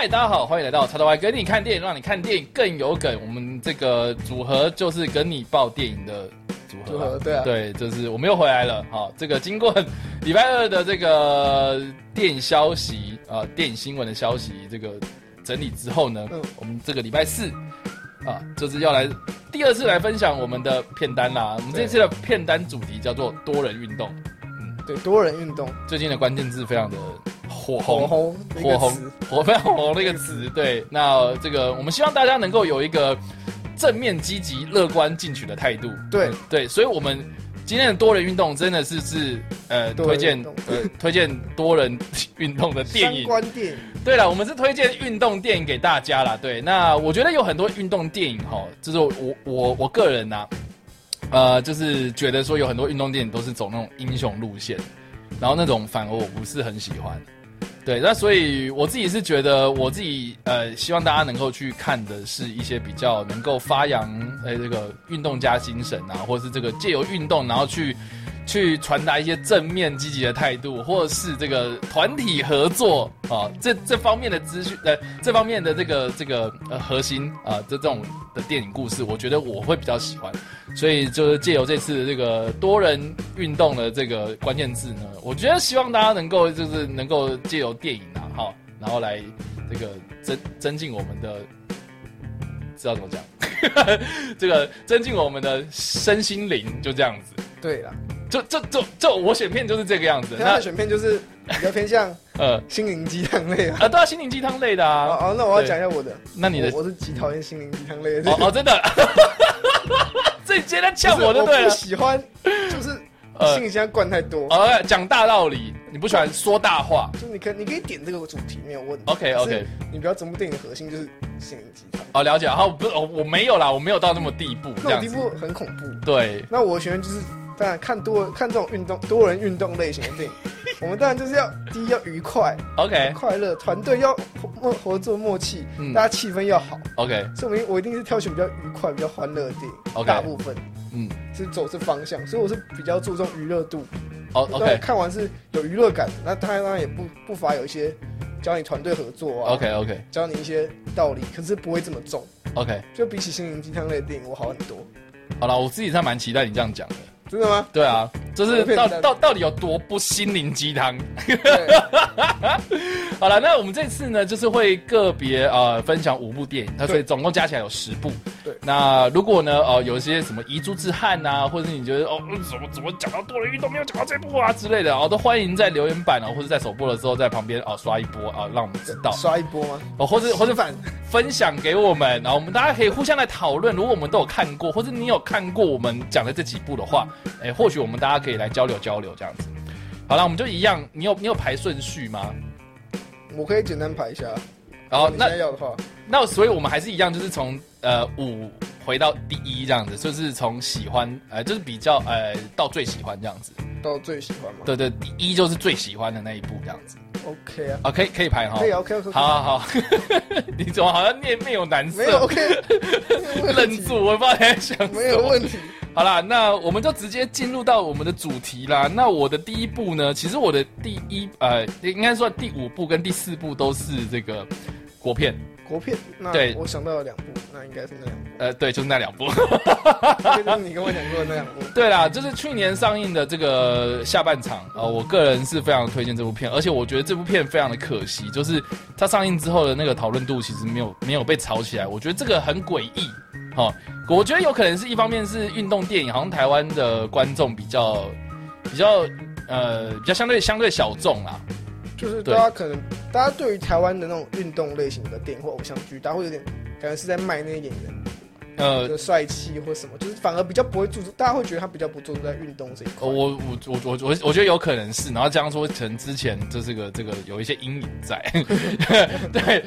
嗨，大家好，欢迎来到叉叉 Y 跟你看电影，让你看电影更有梗。我们这个组合就是跟你报电影的组合，组合对啊对，就是我们又回来了。好，这个经过礼拜二的这个电影消息啊、电影新闻的消息这个整理之后呢，嗯我们这个礼拜四啊，就是要来第二次来分享我们的片单啦。我们这次的片单主题叫做多人运动。对，多人运动，最近的关键字非常的火火红，红的一火红，火非常火红的一个词。对，那这个我们希望大家能够有一个正面、积极、乐观进取的态度。对嗯对，所以我们今天的多人运动真的是是呃推荐呃推荐多人运动的电相影。关电影，对了，我们是推荐运动电影给大家啦。对，那我觉得有很多运动电影哈，就是我我我个人呐、呃，就是觉得说有很多运动电影都是走那种英雄路线，然后那种反而我不是很喜欢。对，那所以我自己是觉得，我自己呃，希望大家能够去看的是一些比较能够发扬呃这个运动家精神啊，或是这个借由运动，然后去去传达一些正面积极的态度，或者是这个团体合作啊，这这方面的资讯呃，这方面的这个这个呃核心啊，这这种的电影故事，我觉得我会比较喜欢。所以就是借由这次这个多人运动的这个关键字呢，我觉得希望大家能够就是能够借由电影啊，哈，然后来这个增增进我们的，知道怎么讲，这个增进我们的身心灵，就这样子。对了，就就就就我选片就是这个样子。那他的选片就是比较偏向 呃心灵鸡汤类啊。啊，对啊，心灵鸡汤类的哦啊。哦，那我要对讲一下我的，那你的我我是极讨厌心灵鸡汤类的。哦哦，真的，这你今天呛我就对了。喜欢，就是呃心灵鸡汤灌太多。呃，讲大道理，你不喜欢说大话。就你可你可以点这个主题没有问题。OK，OK 你不要整部电影的核心就是心灵鸡汤，哦，了解。好，不是，我我没有啦，我没有到那么地步。那种地步很恐怖。对，那我选的就是，当然看多看这种运动多人运动类型的电影，我们当然就是要第一要愉快、OK 快乐，团队要默合作默契，嗯大家气氛要好。OK，所以我一我一定是挑选比较愉快、比较欢乐的电影大部分嗯，是走这方向，所以我是比较注重娱乐度。OK 看完是有娱乐感，那当然当然也不不乏有一些教你团队合作啊 OK OK 教你一些道理，可是不会这么重。OK，就比起心灵鸡汤类的电影，我好很多。好了，我自己是蛮期待你这样讲的。真的吗？对啊，就是到到到底有多不心灵鸡汤？对，好了，那我们这次呢，就是会个别呃分享五部电影，那所以总共加起来有十部。对那如果呢，呃，有一些什么遗珠之憾啊，或者是你觉得哦，嗯怎么怎么讲到多人运动没有讲到这部啊之类的，哦，都欢迎在留言板哦，或者在首播的时候在旁边哦刷一波啊，让我们知道刷一波吗？哦，或者或者反分享给我们，然后我们大家可以互相来讨论。如果我们都有看过，或者你有看过我们讲的这几部的话，哎，或许我们大家可以来交流交流这样子。好了，我们就一样，你有你有排顺序吗？我可以简单排一下。你然后那现在要的话，那所以我们还是一样，就是从呃五回到第一这样子，就是从喜欢呃就是比较呃到最喜欢这样子。到最喜欢嘛对对，第一就是最喜欢的那一部这样子。？OK 啊，啊，可以可以排哈可。以啊，OK OK。好好好，你怎么好像面面有难色？没有 OK，愣住，我不知道你在想什么。没有问题。好啦，那我们就直接进入到我们的主题啦。那我的第一部呢，其实我的第一呃，应该说第五部跟第四部都是这个国片。国片，那对我想到了两部，那应该是那两部，呃，对，就是那两部。就是你跟我讲过的那两部。对啦，就是去年上映的这个下半场啊、呃我个人是非常推荐这部片，而且我觉得这部片非常的可惜，就是它上映之后的那个讨论度其实没有没有被炒起来，我觉得这个很诡异。哦，我觉得有可能是一方面是运动电影，好像台湾的观众比较比较呃比较相对相对小众啦。就是大家可能，大家对于台湾的那种运动类型的电影或偶像剧，大家会有点感觉是在卖那些演员呃，的帅气或什么，就是反而比较不会注重，大家会觉得他比较不注重在运动这一块。我我我我我我觉得有可能是，然后这样说，可能之前这是个这个有一些阴影在，对，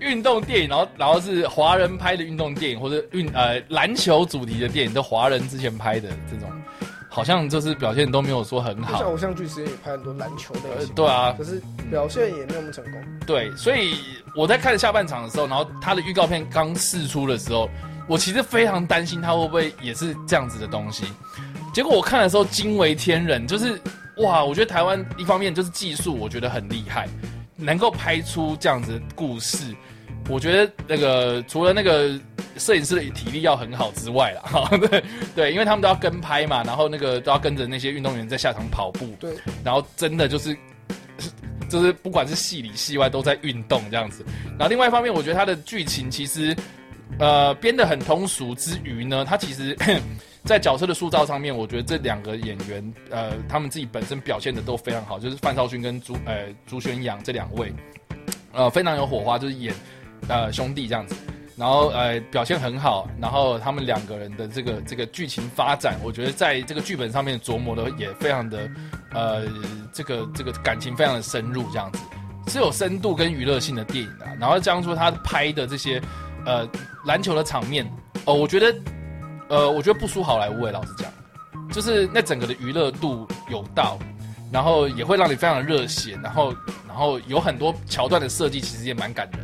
运动电影，然后然后是华人拍的运动电影，或者运呃篮球主题的电影，都华人之前拍的这种，好像就是表现都没有说很好像好，偶像剧之前也拍很多篮球类呃，对啊，可是表现也没有那么成功。对，所以我在看下半场的时候，然后他的预告片刚试出的时候，我其实非常担心他会不会也是这样子的东西。结果我看的时候惊为天人，就是哇，我觉得台湾一方面就是技术，我觉得很厉害，能够拍出这样子的故事，我觉得那个除了那个摄影师的体力要很好之外啦，哈，对对，因为他们都要跟拍嘛，然后那个都要跟着那些运动员在下场跑步，对，然后真的就是。就是不管是戏里戏外都在运动这样子，然后另外一方面，我觉得它的剧情其实，呃，编的很通俗之余呢，它其实，在角色的塑造上面，我觉得这两个演员，呃，他们自己本身表现的都非常好，就是范少勋跟朱呃朱宣阳这两位，呃，非常有火花，就是演呃兄弟这样子。然后呃表现很好，然后他们两个人的这个这个剧情发展，我觉得在这个剧本上面琢磨的也非常的呃这个这个感情非常的深入，这样子是有深度跟娱乐性的电影啊。然后这样说他拍的这些呃篮球的场面哦，我觉得呃我觉得不输好莱坞诶，老实讲，就是那整个的娱乐度有到，然后也会让你非常的热血，然后然后有很多桥段的设计其实也蛮感人。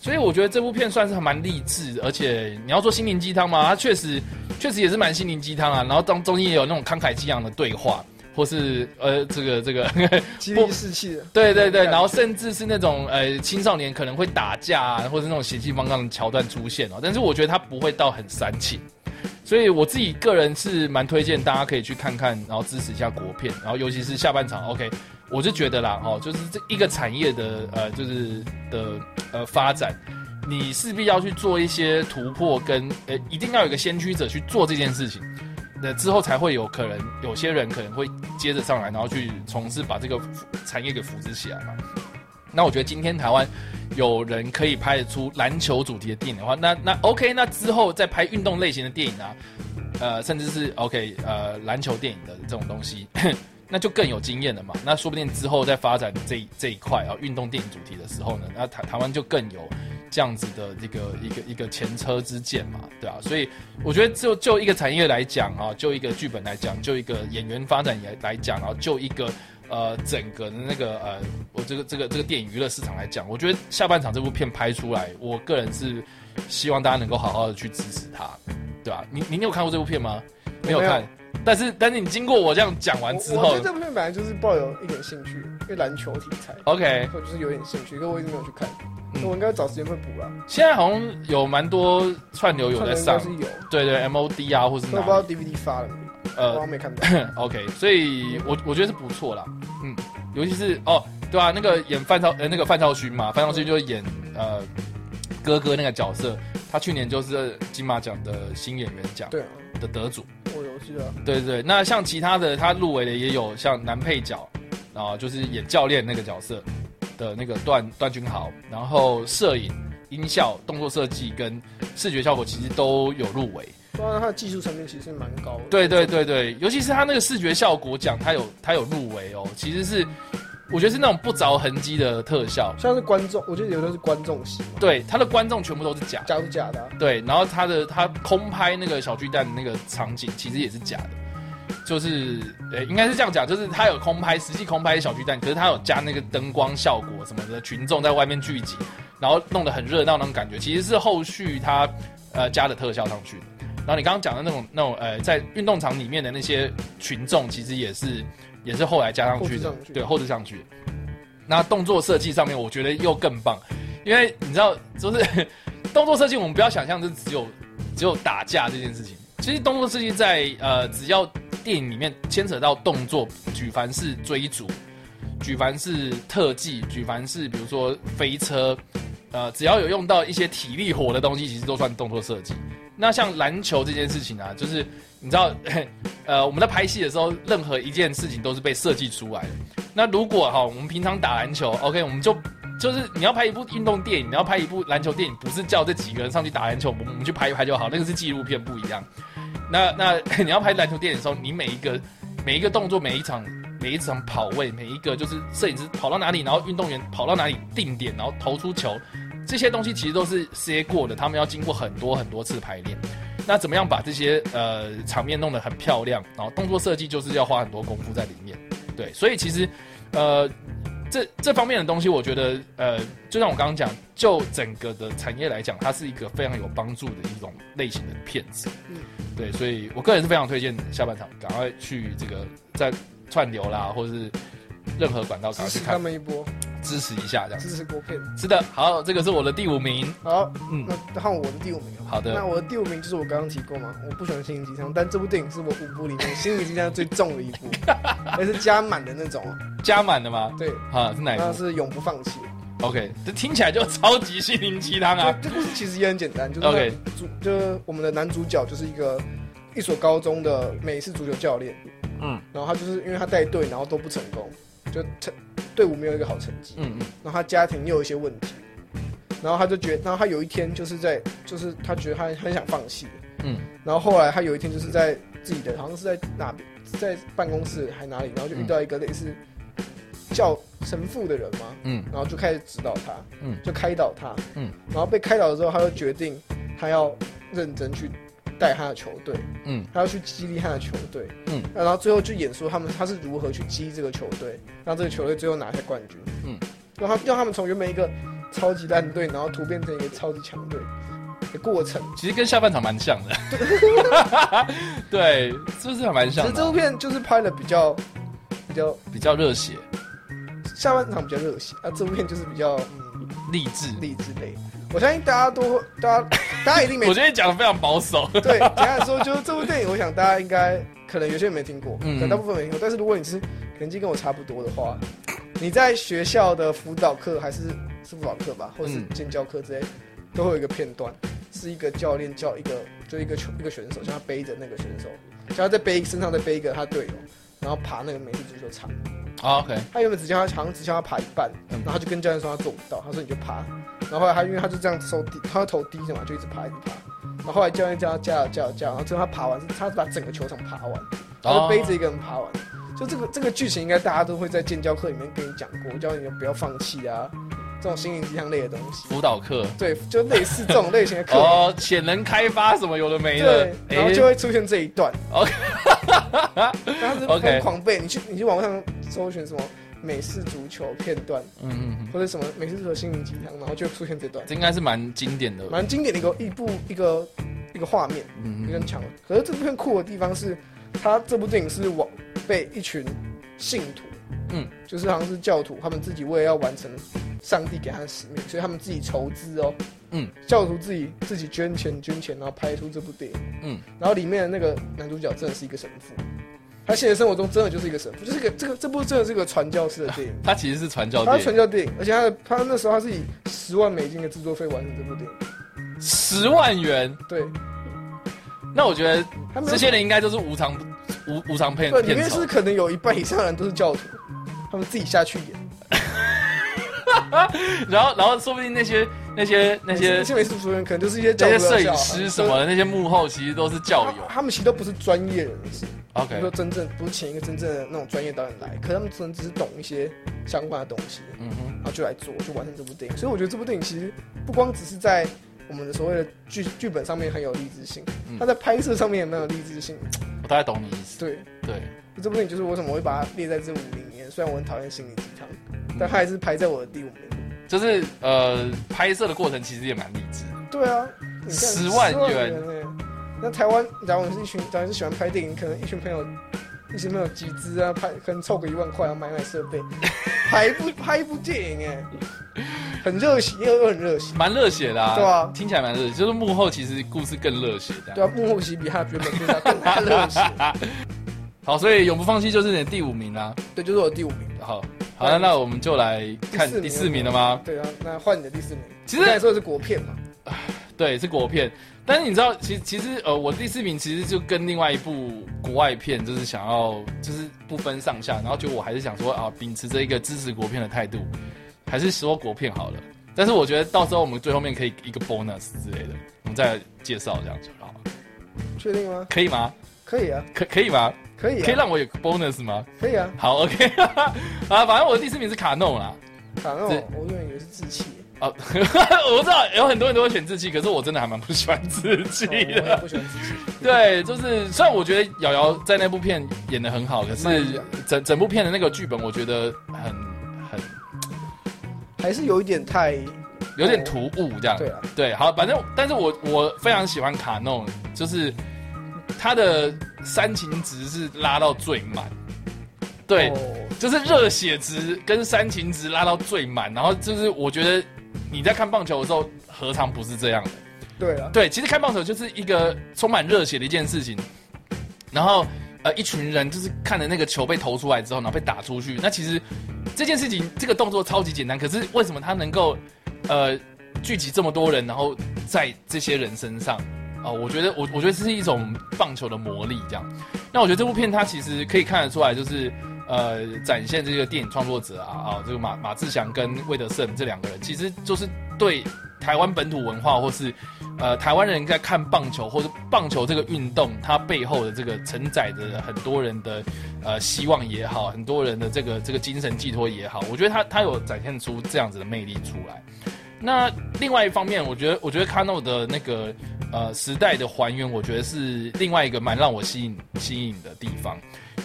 所以我觉得这部片算是蛮励志，而且你要说心灵鸡汤嘛，它确实确实也是蛮心灵鸡汤啊。然后当中间也有那种慷慨激昂的对话，或是呃这个这个激励 士气的，对对对，然后甚至是那种呃青少年可能会打架啊，或者那种血气方刚的桥段出现哦。但是我觉得它不会到很煽情，所以我自己个人是蛮推荐大家可以去看看，然后支持一下国片，然后尤其是下半场，OK。我就觉得啦，哦，就是这一个产业的呃，就是的呃发展，你势必要去做一些突破，跟呃，一定要有一个先驱者去做这件事情，那之后才会有可能有些人可能会接着上来，然后去从事把这个产业给扶持起来嘛。那我觉得今天台湾有人可以拍得出篮球主题的电影的话，那那 OK，那之后再拍运动类型的电影啊，呃，甚至是 OK 呃篮球电影的这种东西。那就更有经验了嘛，那说不定之后在发展这这一块啊，运动电影主题的时候呢，那台台湾就更有这样子的这个一个一个前车之鉴嘛，对啊，所以我觉得就就一个产业来讲啊，就一个剧本来讲，就一个演员发展也来讲，啊就一个呃整个的那个呃，我这个这个这个电影娱乐市场来讲，我觉得下半场这部片拍出来，我个人是希望大家能够好好的去支持它，对吧？你你有看过这部片吗？没有看。但是，但是你经过我这样讲完之后，我觉得这部片本来就是抱有一点兴趣，因为篮球题材，OK，我就是有点兴趣，可我一直没有去看，我应该找时间会补了。现在好像有蛮多串流有在上，是有，对对，MOD 啊，或是都不知道 DVD 发了，呃，我没看到。OK，所以我我觉得是不错啦，嗯，尤其是哦，对啊，那个演范超呃那个范超勋嘛，范超勋就是演呃哥哥那个角色，他去年就是金马奖的新演员奖对的得主。对对对，那像其他的他入围的也有像男配角，啊，就是演教练那个角色的那个段段君豪，然后摄影、音效、动作设计跟视觉效果其实都有入围。当然，他的技术层面其实蛮高的。对对对对，尤其是他那个视觉效果奖，他有他有入围哦，其实是。我觉得是那种不着痕迹的特效，像是观众，我觉得有的是观众席。对，他的观众全部都是假，假是假的。对，然后他的他空拍那个小巨蛋那个场景，其实也是假的，就是呃，应该是这样讲，就是他有空拍，实际空拍小巨蛋，可是他有加那个灯光效果什么的，群众在外面聚集，然后弄得很热闹那种感觉，其实是后续他呃加的特效上去的。然后你刚刚讲的那种那种呃，在运动场里面的那些群众，其实也是。也是后来加上去的，对，后置上去。那动作设计上面，我觉得又更棒，因为你知道，就是 动作设计，我们不要想象是只有只有打架这件事情。其实动作设计在呃，只要电影里面牵扯到动作，举凡是追逐，举凡是特技，举凡是比如说飞车，呃，只要有用到一些体力活的东西，其实都算动作设计。那像篮球这件事情啊，就是你知道。呃，我们在拍戏的时候，任何一件事情都是被设计出来的。那如果哈，我们平常打篮球，OK，我们就就是你要拍一部运动电影，你要拍一部篮球电影，不是叫这几个人上去打篮球，我们我们去拍一拍就好，那个是纪录片不一样。那那 你要拍篮球电影的时候，你每一个每一个动作，每一场每一场跑位，每一个就是摄影师跑到哪里，然后运动员跑到哪里定点，然后投出球，这些东西其实都是塞过的，他们要经过很多很多次排练。那怎么样把这些呃场面弄得很漂亮？然后动作设计就是要花很多功夫在里面，对，所以其实呃这这方面的东西，我觉得呃就像我刚刚讲，就整个的产业来讲，它是一个非常有帮助的一种类型的片子，嗯，对，所以我个人是非常推荐下半场赶快去这个在串流啦，或者是任何管道赶快去看他们一波，支持一下这样。支持国片。是的，好，这个是我的第五名。好，嗯那换我的第五名。好的那我的第五名就是我刚刚提过嘛，我不喜欢心灵鸡汤，但这部电影是我五部里面心灵鸡汤最重的一部，而是加满的那种哦。加满的吗？对，啊，是哪一部那是永不放弃。？OK，这听起来就超级心灵鸡汤啊。这这故事其实也很简单，就是 OK 主就是我们的男主角就是一个一所高中的美式足球教练，嗯然后他就是因为他带队，然后都不成功，就成队伍没有一个好成绩，嗯嗯。然后他家庭又有一些问题，然后他就觉得，然后他有一天就是在就是他觉得他很想放弃，嗯。然后后来他有一天就是在自己的好像是在哪边，在办公室还哪里，然后就遇到一个类似叫神父的人嘛，嗯。然后就开始指导他，嗯。就开导他，嗯。然后被开导之后，他就决定他要认真去带他的球队，嗯他要去激励他的球队，嗯，然后最后就演说他们他是如何去激励这个球队，让这个球队最后拿下冠军，嗯，让他让他们从原本一个超级烂队，然后突变成一个超级强队的过程。其实跟下半场蛮像的。对，是不是还蛮像其实这部？片就是拍的比较比较比较热血、下半场比较热血，啊，这部片就是比较嗯励志。励志类。我相信大家都，大家大家一定没我觉得你讲的非常保守。对，简单来说，就是这部电影，我想大家应该可能有些人没听过，嗯可能大部分没听过。但是如果你是年纪跟我差不多的话，你在学校的辅导课还是是辅导课吧，或是嗯建教课之类，都会有一个片段，是一个教练叫一个就一个球一个选手，叫他背着那个选手，叫他在背身上再背一个他队友，然后爬那个美式足球场。好 OK，他原本只叫他好像只叫他爬一半，嗯然后他就跟教练说他做不到，他说你就爬。然后后来他因为他就这样手低，他头低着嘛，就一直爬一直爬。然后后来教练叫他加油加油加油，然后最后他爬完，他是把整个球场爬完，他就背着一个人爬完。就这个这个剧情，应该大家都会在建教课里面跟你讲过，叫你不要放弃啊，这种心灵鸡汤类的东西。辅导课对，就类似这种类型的课。哦，潜能开发什么有的没的对，，然后就会出现这一段。OK 他是 OK 疯狂背，你去你去网上搜寻什么美式足球片段，嗯嗯嗯，或者什么美式足球心灵鸡汤，然后就出现这段，这应该是蛮经典的。蛮经典的一个一部一个一个画面，嗯嗯一个很强的。可是这部片酷的地方是，它这部电影是往被一群信徒，嗯，就是好像是教徒，他们自己为了要完成上帝给他的使命，所以他们自己筹资哦，嗯，教徒自己自己捐钱捐钱，然后拍出这部电影，嗯，然后里面的那个男主角真的是一个神父。他现实生活中真的就是一个神父，就是一个这个这部真的是个传教士的电影，他其实是传教他传教电影，而且他的他那时候他是以十万美金的制作费完成这部电影。十万元。对，那我觉得他这些人应该都是无偿无无偿骗对，里面是。可能有一半以上的人都是教徒，他们自己下去演。然后然后说不定那些那些那些那些美术组员可能就是一些教那些摄影师什么的，那些幕后其实都是教友。他他们其实都不是专业人士，OK，如说真正不是请一个真正的那种专业导演来，可他们可能只是懂一些相关的东西，嗯哼，然后就来做，就完成这部电影。所以我觉得这部电影其实不光只是在我们的所谓的剧剧本上面很有励志性，嗯它在拍摄上面也蛮有励志性。我大概懂你意思。对，对，这部电影就是为什么我会把它列在这五里面，虽然我很讨厌心灵鸡汤，但它还是排在我的第五名。就是呃，拍摄的过程其实也蛮励志的。对啊，你看10万元那台湾，假如你是一群，假如是喜欢拍电影，可能一群朋友，一群朋友集资啊，拍可能凑个一万块，然后买买设备，拍一部 拍一部电影，哎，很热血，又又很热血。蛮热血的啊，对啊听起来蛮热血，就是幕后其实故事更热血的。对啊，幕后其实比他原本故事要更加热血。好，所以永不放弃就是你的第五名啦。对，就是我的第五名。好，好，那那我们就来看第四名了吗？对啊，那换你的第四名。其实你刚才说是国片嘛？对，是国片，但是你知道，其其实呃，我第四名其实就跟另外一部国外片，就是想要就是不分上下，然后就我还是想说啊，秉持着一个支持国片的态度，还是说国片好了。但是我觉得到时候我们最后面可以一个 bonus 之类的，我们再介绍这样就好了，确定吗？可以吗？可以啊，可可以吗？可以啊，可以让我有 bonus 吗？可以啊。好，OK，啊，反正我的第四名是卡弄啦。卡弄我原本以为是志气。哦，我知道有很多人都会选志气，可是我真的还蛮不喜欢志气的。不喜欢志气。对，就是虽然我觉得瑶瑶在那部片演的很好，可是整整部片的那个剧本，我觉得很很还是有一点太有点突兀这样。对啊，对，好，反正但是我我非常喜欢卡弄，就是他的煽情值是拉到最满。对，哦就是热血值跟煽情值拉到最满，然后就是我觉得你在看棒球的时候，何尝不是这样的？对啊，对，其实看棒球就是一个充满热血的一件事情，然后呃，一群人就是看着那个球被投出来之后，然后被打出去，那其实这件事情这个动作超级简单，可是为什么他能够呃聚集这么多人，然后在这些人身上啊、我觉得我我觉得这是一种棒球的魔力，这样。那我觉得这部片它其实可以看得出来，就是呃展现这个电影创作者啊啊，这个马马志祥跟魏德胜这两个人，其实就是对台湾本土文化或是呃台湾人在看棒球或者棒球这个运动，它背后的这个承载着很多人的呃希望也好，很多人的这个这个精神寄托也好，我觉得他他有展现出这样子的魅力出来。那另外一方面，我觉得我觉得卡诺的那个呃时代的还原，我觉得是另外一个蛮让我吸引吸引的地方，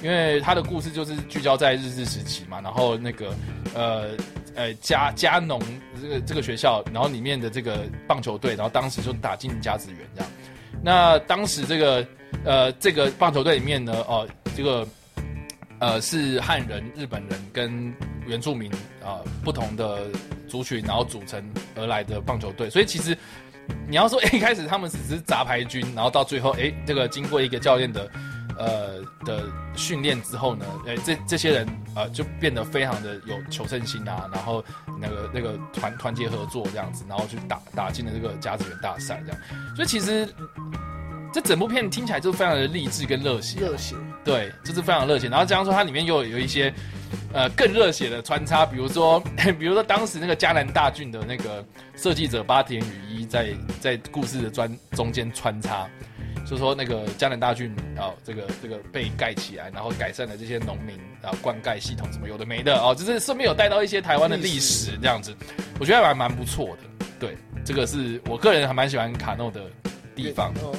因为他的故事就是聚焦在日治时期嘛，然后那个呃呃加加农这个这个学校，然后里面的这个棒球队，然后当时就打进甲子园这样。那当时这个呃这个棒球队里面呢，哦、这个呃是汉人、日本人跟原住民啊、呃不同的族群，然后组成而来的棒球队。所以其实你要说，一开始他们只是杂牌军，然后到最后，哎，这个经过一个教练的呃的训练之后呢，哎，这这些人呃就变得非常的有求胜心啊，然后那个那个团团结合作这样子，然后去打打进了这个甲子园大赛这样。所以其实这整部片听起来就非常的励志跟热血，热血，对，就是非常热血。然后这样说它里面又有一些呃更热血的穿插，比如说 比如说当时那个迦南大郡的那个设计者八田雨衣在在故事的专中间穿插。就说那个迦南大郡啊、这个这个被盖起来，然后改善了这些农民啊灌溉系统什么有的没的哦，就是顺便有带到一些台湾的历史这样子，我觉得还蛮不错的。对，这个是我个人还蛮喜欢卡诺的地方。哦，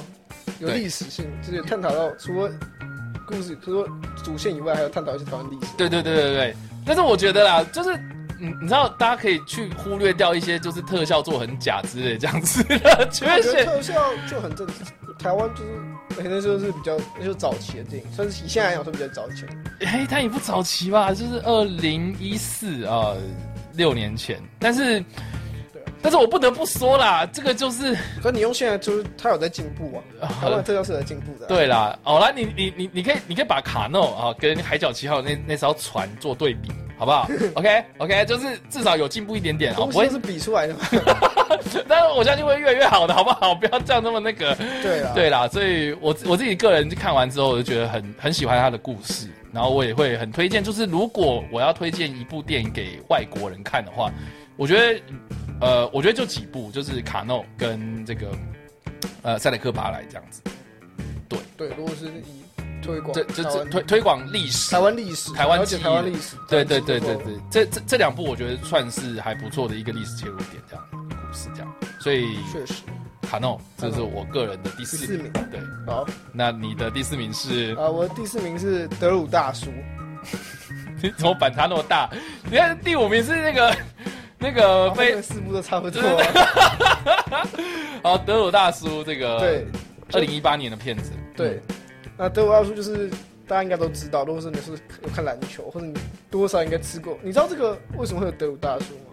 有历史性，就是探讨到除了故事，除了主线以外，还有探讨一些台湾历史。对对对对对，但是我觉得啦，就是你你知道，大家可以去忽略掉一些就是特效做很假之类这样子的缺陷。特效就很正常，台湾就是可能就是比较那就是早期的电影，算是以现在来讲算比较早期的。哎，它也不早期吧，就是二零一四啊，六年前。但是但是我不得不说啦，这个就是可你用现在就是它有在进步啊，台湾的特效是有在进步的啊。对啦。好啦，你你你你可以你可以把卡诺啊跟海角七号那那艘船做对比，好不好？OK OK，就是至少有进步一点点啊，不会东西都是比出来的嘛。但是我相信会越来越好的，好不好？不要这样那么那个。对啦，对啦，所以我我自己个人看完之后，我就觉得很很喜欢他的故事，然后我也会很推荐。就是如果我要推荐一部电影给外国人看的话，我觉得呃，我觉得就几部，就是卡诺跟这个呃塞雷克巴莱这样子，对对，如果是以推广这这推推广历史台。湾历史，台湾了解记忆台湾历史，对对对对对，这这这两部我觉得算是还不错的一个历史切入点，这样故事这样。所以确实卡诺，这是我个人的第第四名。四名。对，好那你的第四名是？啊，我的第四名是德鲁大叔，你 怎么反差那么大？你看第五名是那个那个后非四部都差不多对啊。哦德鲁大叔这个对二零一八年的片子，对，那德鲁大叔就是大家应该都知道，如果是你是有看篮球，或者你多少应该吃过。你知道这个为什么会有德鲁大叔吗？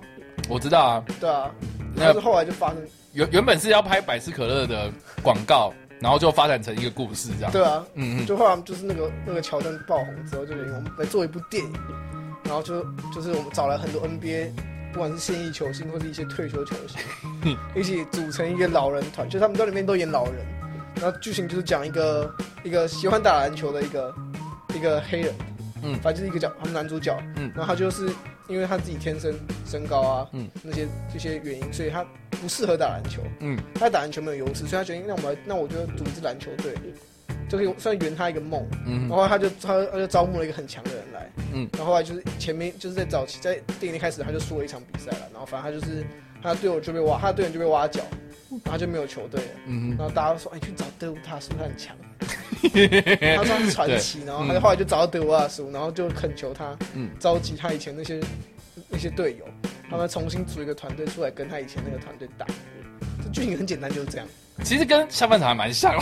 我知道啊，对啊，那但是后来就发生，原原本是要拍百事可乐的广告，然后就发展成一个故事这样。对啊，嗯嗯，就后来就是那个那个桥段爆红之后，就我们来做一部电影，然后就就是我们找了很多 NBA，不管是现役球星或是一些退休球星，一起组成一个老人团，就他们在里面都演老人，然后剧情就是讲一个一个喜欢打篮球的一个一个黑人，嗯。反正就是一个角，他们男主角，嗯。然后他就是因为他自己天生身高啊，嗯。那些这些原因，所以他不适合打篮球，嗯。他打篮球没有优势，所以他决定那我们，那我就组一支篮球队，就可以算圆他一个梦。嗯然后他就他他就招募了一个很强的人来，嗯然后后来就是前面就是在早期在电影一开始他就输了一场比赛了，然后反正他就是他的队友就被挖，他的队员就被挖角，然后就没有球队了，嗯然后大家都说哎去找德鲁大叔他很强，他说他是传奇，然后他就后来就找到德鲁大叔，然后就恳求他嗯召集他以前那些那些队友，他们重新组一个团队出来跟他以前那个团队打，这剧情很简单就是这样，其实跟下半场还蛮像，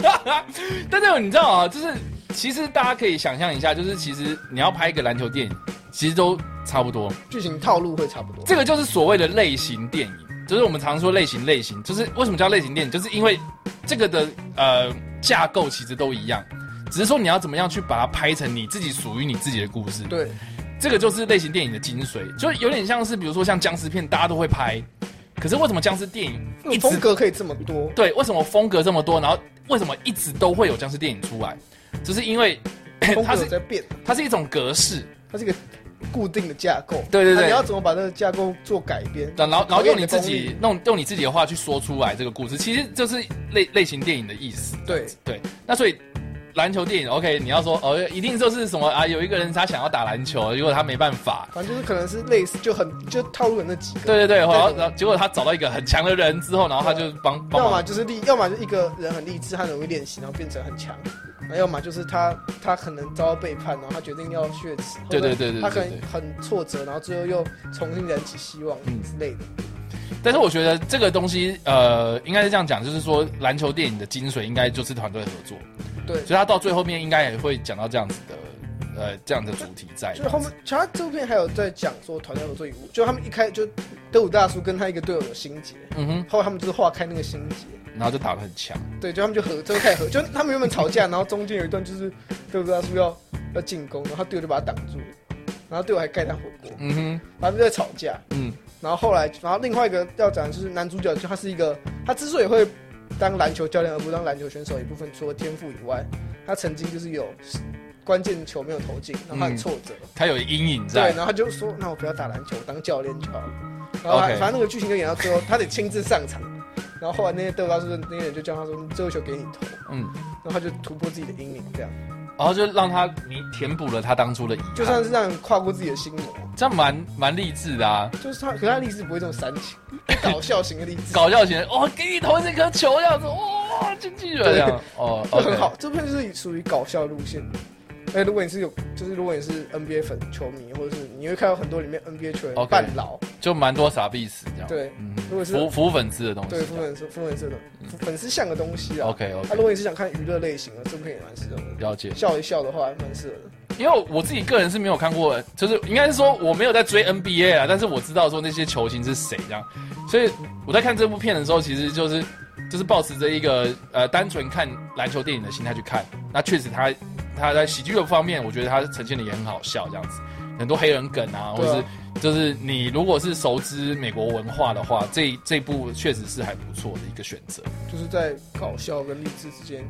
但是你知道啊，就是其实大家可以想象一下，就是其实你要拍一个篮球电影，其实都差不多，剧情套路会差不多。这个就是所谓的类型电影，就是我们常说类型类型，就是为什么叫类型电影，就是因为这个的呃架构其实都一样，只是说你要怎么样去把它拍成你自己属于你自己的故事。对，这个就是类型电影的精髓，就有点像是比如说像僵尸片，大家都会拍，可是为什么僵尸电影一直风格可以这么多？对，为什么风格这么多，然后为什么一直都会有僵尸电影出来？只是因为 它是在变，它是一种格式，它是一个固定的架构。对对对那你要怎么把这个架构做改编？然后然后用你自己弄用你自己的话去说出来这个故事，其实就是类类型电影的意思。对，对，那所以篮球电影，OK，你要说哦，一定就是什么啊？有一个人他想要打篮球，结果他没办法。反正就是可能是类似，就很就套路的那几个。对对对，然后然后结果他找到一个很强的人之后，然后他就帮帮要么。就是励，要么就一个人很励志，他很容易练习，然后变成很强；那要么就是他他可能遭到背叛，然后他决定要血耻。对对对对对他可能很挫折，然后最后又重新燃起希望嗯之类的。但是我觉得这个东西，呃，应该是这样讲，就是说篮球电影的精髓应该就是团队合作，对，所以他到最后面应该也会讲到这样子的，呃，这样的主题在。就是后面，其实他这部片还有在讲说团队合作与无，就他们一开就德鲁大叔跟他一个队友有心结，嗯哼，后来他们就是化开那个心结，然后就打得很强。对，就他们就合，就开始合，就他们原本吵架，然后中间有一段就是德鲁大叔要要进攻，然后他队友就把他挡住，然后队友还盖他火锅，嗯哼，他们就在吵架，嗯。然后后来，然后另外一个要讲的就是男主角，就他是一个，他之所以会当篮球教练而不当篮球选手，一部分除了天赋以外，他曾经就是有关键球没有投进，然后他很挫折，他有阴影对，然后他就说，那我不要打篮球，我当教练就好。了。然后反正那个剧情就演到最后，他得亲自上场。然后后来那些德高叔的那些人就叫他说，最后球给你投，嗯，然后他就突破自己的阴影，这样然后就让他你填补了他当初的遗憾，就算是让人跨过自己的心魔，这样蛮蛮励志的啊，就是他，可是他励志不会这么煽情，搞笑型的励志，搞笑型的，哦，给你投这颗球这样子，哇，经纪人这样，哦就很好。这片是属于搞笑路线的。哎，如果你是有，就是如果你是 NBA 粉球迷，或者是你会看到很多里面 NBA 球员 OK 半老，就蛮多傻逼死这样，对嗯，如果是服服粉丝的东西，对，粉粉粉粉丝的粉丝像的东西啊。OK 那、OK，如果你是想看娱乐类型的，这部片也蛮适合的。了解。笑一笑的话，蛮适合的。因为我自己个人是没有看过，就是应该是说我没有在追 NBA 啊，但是我知道说那些球星是谁这样，所以我在看这部片的时候，其实就是就是保持着一个呃单纯看篮球电影的心态去看。那确实他他在喜剧的方面，我觉得他呈现的也很好笑，这样子很多黑人梗啊，或是就是你如果是熟知美国文化的话，这这部确实是还不错的一个选择。就是在搞笑跟励志之间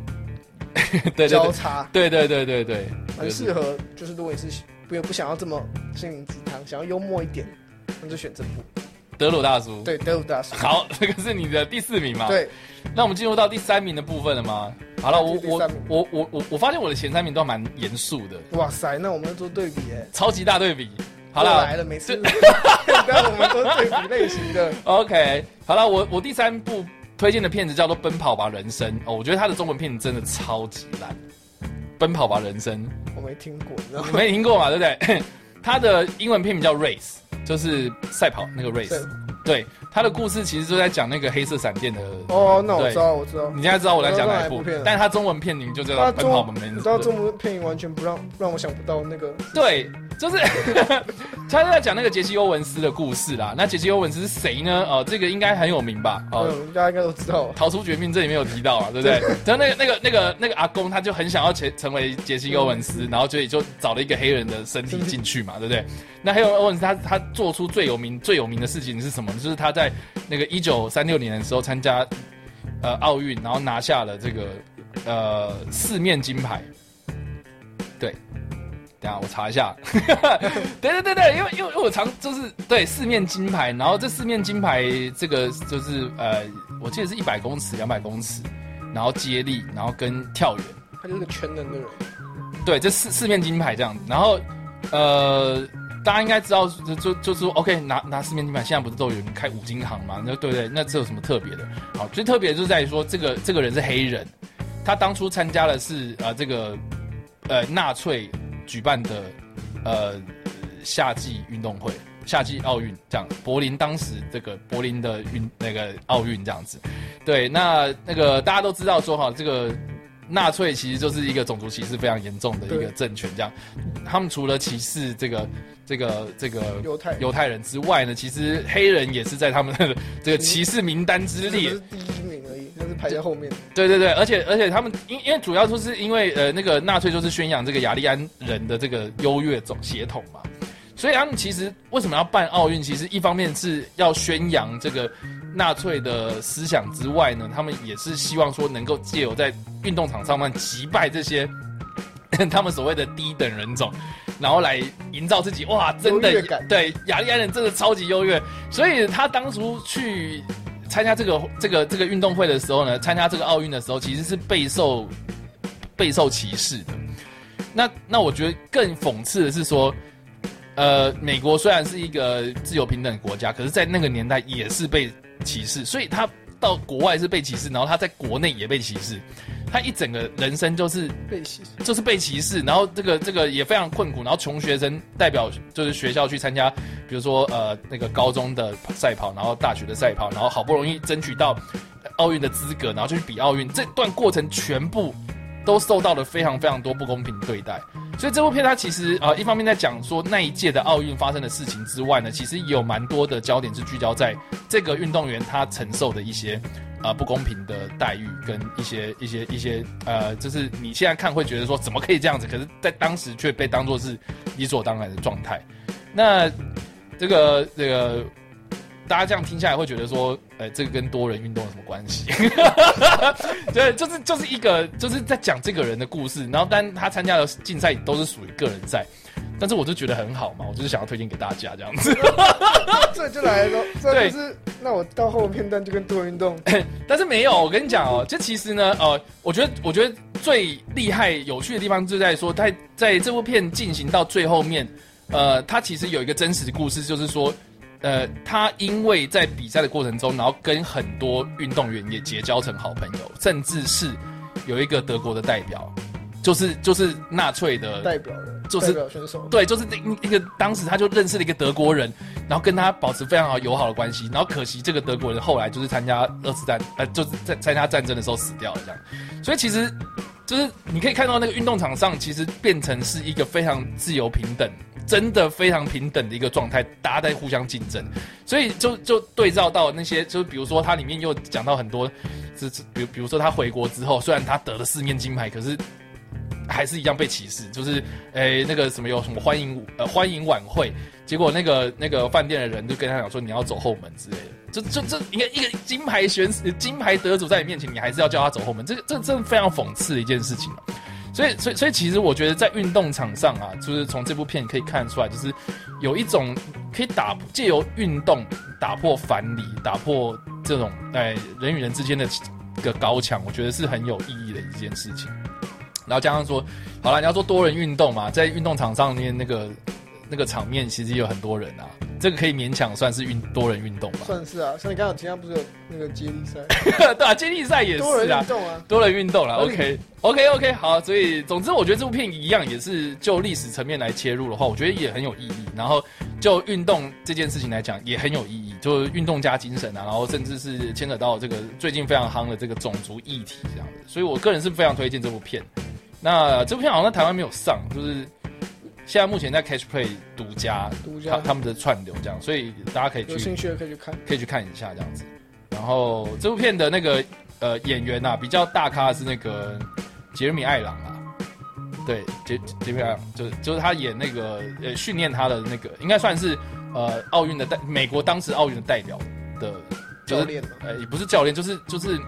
交叉，对对对对对，蛮适合。就是如果你是不不想要这么心灵鸡汤，想要幽默一点，那就选这部。德鲁大叔。对，德鲁大叔。好，这个是你的第四名嘛？。对，那我们进入到第三名的部分了吗？好了，我我我我我我发现我的前三名都蛮严肃的，哇塞，那我们要做对比哎。超级大对比。好了又来了，每次不要 我们都对比类型的。OK，好了，我我第三部推荐的片子叫做《奔跑吧人生》哦，我觉得它的中文片子真的超级烂，《奔跑吧人生》我没听过，你知道吗？没听过嘛？对不对？它的英文片名叫 Race，就是赛跑那个 Race。对他，的故事其实就在讲那个黑色闪电的。哦，那我知道，我知道。你现在知道我在讲哪一部但是他中文片名就叫奔跑吧美女你知》。道中文片名完全不让让我想不到那个。对，就是 他在讲那个杰西·欧文斯的故事啦。那杰西·欧文斯是谁呢？哦，这个应该很有名吧？哦，嗯，大家应该都知道。逃出绝命这里面有提到啊，对不对？然后那个那个那个那个阿公，他就很想要成成为杰西·欧文斯，然后所以就找了一个黑人的身体进去嘛，对不对？那黑人欧文斯他他做出最有名最有名的事情是什么？就是他在那个一九三六年的时候参加呃奥运，然后拿下了这个呃四面金牌。对，等下我查一下。对对对对，因为因为我常就是对四面金牌，然后这四面金牌这个就是呃，我记得是一百公尺、两百公尺，然后接力，然后跟跳远。他就是个全能的人。对，这四四面金牌这样子，然后呃，大家应该知道，就就就是说，OK，拿拿四面金牌，现在不是都有人开五金行嘛？那对不对？那这有什么特别的？好，最特别就是在于说，这个这个人是黑人，他当初参加的是呃这个呃纳粹举办的呃夏季运动会。夏季奥运这样，柏林当时这个柏林的运那个奥运这样子，对，那那个大家都知道说哈，这个纳粹其实就是一个种族歧视非常严重的一个政权，这样，他们除了歧视这个这个这个犹太犹太人之外呢，其实黑人也是在他们的这个歧视名单之列。第一名而已，那是排在后面。对对对，而且而且他们因因为主要就是因为呃那个纳粹就是宣扬这个雅利安人的这个优越种血统嘛，所以他们其实为什么要办奥运？其实一方面是要宣扬这个纳粹的思想之外呢，他们也是希望说能够借由在运动场上面击败这些 他们所谓的低等人种，然后来营造自己哇，真的对雅利安人真的超级优越，所以他当初去参加这个这个这个运动会的时候呢，参加这个奥运的时候，其实是备受备受歧视的。那那我觉得更讽刺的是说，呃，美国虽然是一个自由平等的国家，可是在那个年代也是被歧视，所以他到国外是被歧视，然后他在国内也被歧视，他一整个人生就是被歧视，就是被歧视，然后这个这个也非常困苦，然后穷学生代表就是学校去参加，比如说呃那个高中的赛跑，然后大学的赛跑，然后好不容易争取到奥运的资格，然后就去比奥运，这段过程全部都受到了非常非常多不公平对待。所以这部片它其实呃一方面在讲说那一届的奥运发生的事情之外呢，其实也有蛮多的焦点是聚焦在这个运动员他承受的一些呃不公平的待遇跟一些一些一些呃，就是你现在看会觉得说怎么可以这样子，可是在当时却被当作是理所当然的状态。那这个这个大家这样听下来会觉得说，呃，这个跟多人运动有什么关系？对，就是就是一个就是在讲这个人的故事，然后但他参加的竞赛都是属于个人赛，但是我就觉得很好嘛，我就是想要推荐给大家这样子。这就来了，这是那我到后片段就跟多人运动，但是没有，我跟你讲哦，这其实呢，呃，我觉得我觉得最厉害有趣的地方就在说，在在这部片进行到最后面，呃，它其实有一个真实的故事，就是说，呃，他因为在比赛的过程中，然后跟很多运动员也结交成好朋友，甚至是有一个德国的代表，就是就是纳粹的代表人，就是对，就是那一个当时他就认识了一个德国人，然后跟他保持非常好友好的关系，然后可惜这个德国人后来就是参加二次战，呃，就是在参加战争的时候死掉了这样，所以其实就是你可以看到那个运动场上其实变成是一个非常自由平等，真的非常平等的一个状态，大家在互相竞争，所以就就对照到那些，就比如说它里面又讲到很多，是是比如比如说他回国之后，虽然他得了四面金牌，可是。还是一样被歧视，就是诶、那个什么有什么欢迎呃欢迎晚会，结果那个那个饭店的人就跟他讲说你要走后门之类的，就就这一个一个金牌选手金牌得主在你面前，你还是要叫他走后门，这个这真的非常讽刺的一件事情啊所以所以所以其实我觉得在运动场上啊，就是从这部片可以看出来，就是有一种可以打借由运动打破藩篱，打破这种哎人与人之间的个高墙，我觉得是很有意义的一件事情。然后加上说，好了，你要做多人运动嘛，在运动场上面那个那个场面其实有很多人啊，这个可以勉强算是运多人运动吧。算是啊。像你刚刚今天不是有那个接力赛，对啊，接力赛也是多人运，动啊，多人运动了。合理 OK OK OK，好，所以总之我觉得这部片一样也是就历史层面来切入的话，我觉得也很有意义。然后就运动这件事情来讲也很有意义，就是运动加精神啊，然后甚至是牵扯到这个最近非常夯的这个种族议题这样子，所以我个人是非常推荐这部片。那这部片好像在台湾没有上，就是现在目前在 Catch Play 独家他独家他们的串流这样，所以大家可以去有兴趣的可以去看。可以去看一下这样子。然后这部片的那个呃演员呐、比较大咖是那个杰米艾朗啊，对，杰杰米艾朗就是就是他演那个呃训练他的那个，应该算是呃奥运的代美国当时奥运的代表的，就是教练嘛呃也不是教练，就是就是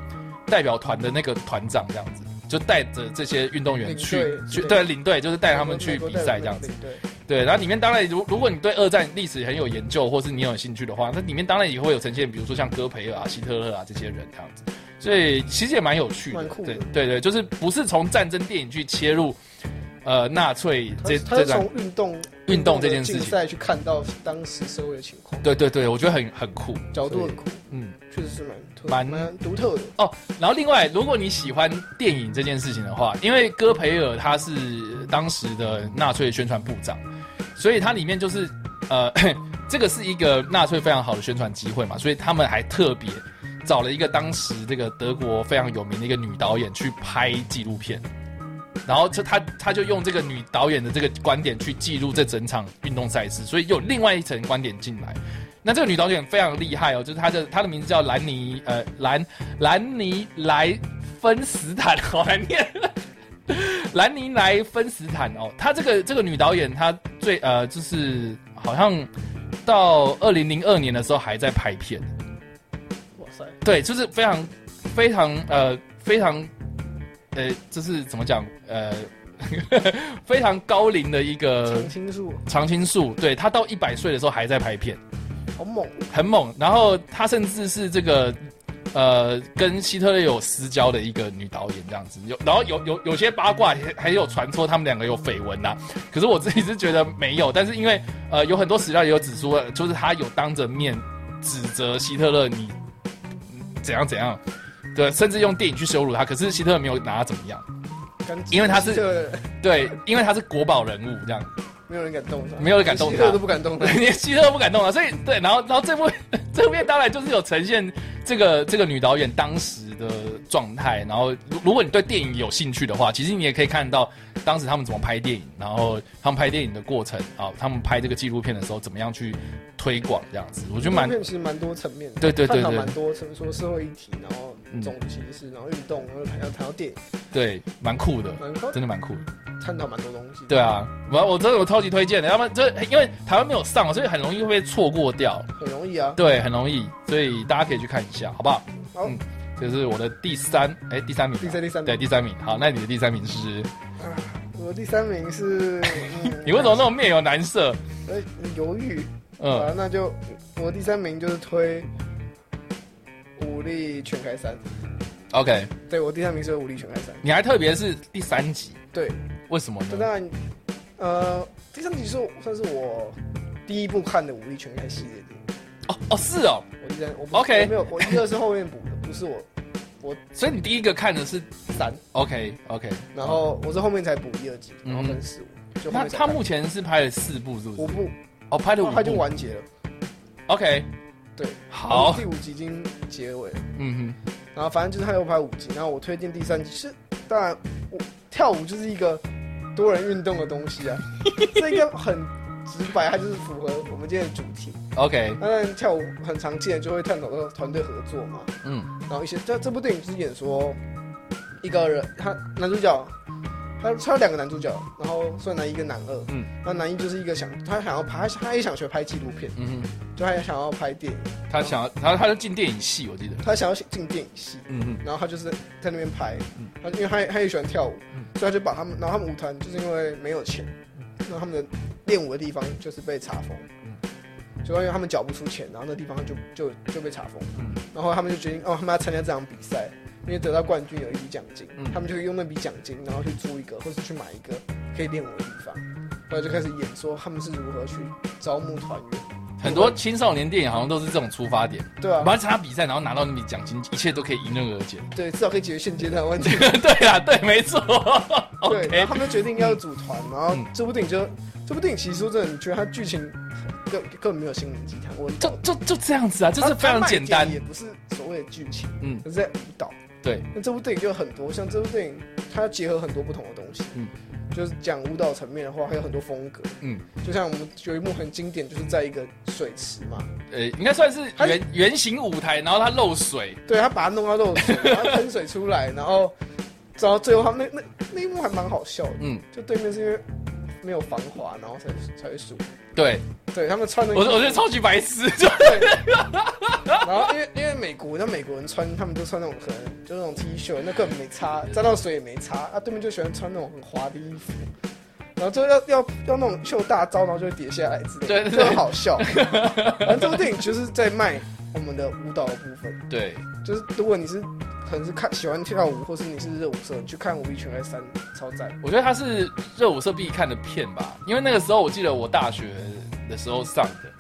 代表团的那个团长这样子。就带着这些运动员去队去对对领队，就是带他们去比赛这样子。对，然后里面当然，如如果你对二战历史很有研究，或是你有兴趣的话，那里面当然也会有呈现，比如说像戈培尔啊、希特勒啊这些人这样子，所以其实也蛮有趣的。对对对，就是不是从战争电影去切入，呃，纳粹这这段从运动运动这件事情竞赛去看到当时社会的情况，对对对，我觉得很很酷，角度很酷，嗯。确实是蛮特蛮蛮独特的。哦，然后另外，如果你喜欢电影这件事情的话，因为戈培尔他是当时的纳粹宣传部长，所以它里面就是呃，这个是一个纳粹非常好的宣传机会嘛，所以他们还特别找了一个当时这个德国非常有名的一个女导演去拍纪录片，然后这他他就用这个女导演的这个观点去记录这整场运动赛事，所以有另外一层观点进来。那这个女导演非常厉害哦，就是她的她的名字叫兰尼呃兰兰尼莱芬斯坦，好难念。兰尼莱芬斯坦哦，她这个这个女导演，她最呃就是好像到二零零二年的时候还在拍片。哇塞，对，就是非常非常呃非常呃，就是怎么讲呃 非常高龄的一个常青树常青树，对他到一百岁的时候还在拍片，好猛，很猛。然后他甚至是这个呃跟希特勒有私交的一个女导演这样子，有然后有有有些八卦还还有传说他们两个有绯闻呐，可是我自己是觉得没有，但是因为呃有很多史料也有指出，就是他有当着面指责希特勒你怎样怎样。对，甚至用电影去羞辱他，可是希特勒没有拿他怎么样。因为他是对，因为他是国宝人物，这样，没有人敢动他，没有人敢动他希特勒都不敢动他。连希特都不敢动了。所以对，然后然后这部这部片当然就是有呈现这个这个女导演当时的状态。然后如如果你对电影有兴趣的话，其实你也可以看到当时他们怎么拍电影，然后他们拍电影的过程啊，他们拍这个纪录片的时候怎么样去推广这样子，我觉得蛮其实蛮多层面的，对对对对探讨蛮多层，说社会议题，然后嗯种族歧视，然后运动，然后还要谈到电影，对蛮酷的，真的蛮酷的。探讨蛮多东西。对，啊，我我真的我超级推荐的，要不然这因为台湾没有上，所以很容易会被错过掉。很容易啊。对，很容易，所以大家可以去看一下，好不好？好嗯，这是我的第三，哎，第三名吧，第三第三名对，第三名。好，那你的第三名是？我第三名是，嗯 你为什么那么面有难色？呃犹豫？嗯，啊，那就我第三名就是推武力全开三。OK，对我第三名是武力全开三。你还特别是第三集，对，为什么呢？这当然，呃，第三集是算是我第一部看的武力全开系列电影。哦哦是哦，我第三，我不 OK 我没有，我一二是后面补的，不是我，我 所以你第一个看的是三，OK OK，然后我是后面才补一二集，然后嗯分四五，就后那面才看他目前是拍了四部，是不是？五部，哦，拍了五他就部。完结了。OK，对，好，第五集已经结尾了，嗯哼。然后反正就是他又拍五集，然后我推荐第三集是，当然我跳舞就是一个多人运动的东西啊，这个很直白，它就是符合我们今天的主题。，OK，当然跳舞很常见，就会探讨到团队合作嘛，嗯。然后一些这这部电影就是演说一个人，他男主角，他他有两个男主角，然后算男一跟男二，嗯，那男一就是一个想他想要拍，他也想学拍纪录片，嗯哼，就他也想要拍电影，他想要，他他就进电影系，我记得，他想要进电影系，嗯哼，然后他就是在那边拍嗯，他因为他他也喜欢跳舞嗯，所以他就把他们，然后他们舞团就是因为没有钱，然后他们的练舞的地方就是被查封嗯，就因为他们缴不出钱，然后那地方就就就被查封嗯，然后他们就决定哦，他们要参加这场比赛，因为得到冠军有一笔奖金嗯，他们就可以用那笔奖金，然后去租一个或是去买一个可以练舞的地方，后来就开始演说他们是如何去招募团员，很多青少年电影好像都是这种出发点，对啊我，们参加比赛，然后拿到那笔奖金，一切都可以迎刃而解。对，至少可以解决现阶段的问题。对啊，对，没错。对，然后他们就决定要组团，然后嗯这部电影就这部电影其实说真的，你觉得它剧情根根本没有心灵鸡汤，我就就就这样子啊，就是非常简单。也不是所谓的剧情，嗯，可是在舞蹈。对，那这部电影就很多，像这部电影它结合很多不同的东西，嗯，就是讲舞蹈层面的话，还有很多风格，嗯，就像我们有一幕很经典，就是在一个水池嘛，呃，应该算是它圆圆形舞台，然后它漏水。对他把它弄到漏水，然后喷水出来，然后然后最后他们那那那一幕还蛮好笑的，嗯，就对面是因为没有防滑，然后才才会输。对，对他们穿的，我我觉得超级白痴，对然后因为因为美国，那美国人穿他们都穿那种可能就那种 T 恤，那根本没擦，沾到水也没擦。啊，对面就喜欢穿那种很滑的衣服，然后就要要要那种秀大招，然后就会跌下来之类的，对对就很好笑。反正这部电影就是在卖我们的舞蹈的部分，对，就是如果你是可能是看喜欢跳舞，或是你是热舞社，你去看《武力全开三》超赞。我觉得它是热舞社必看的片吧，因为那个时候我记得我大学的时候上的，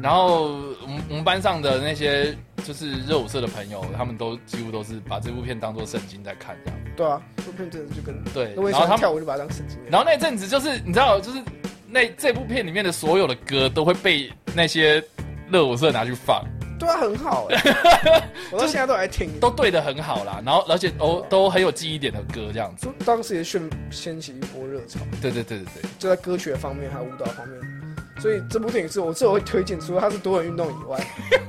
然后我们我们班上的那些就是热舞社的朋友，他们都几乎都是把这部片当做圣经在看这样。对啊，这部片真的就跟对，然后他们跳舞，就把它当圣经。然后那阵子就是你知道，就是那这部片里面的所有的歌都会被那些热舞社拿去放，对啊，很好哎，我到现在都还听，都对的很好啦。然后而且都都很有记忆点的歌，这样子。就当时也掀掀起一波热潮。对对对对对，就在歌曲方面还有舞蹈方面。所以这部电影是我最后会推荐，除了它是多人运动以外，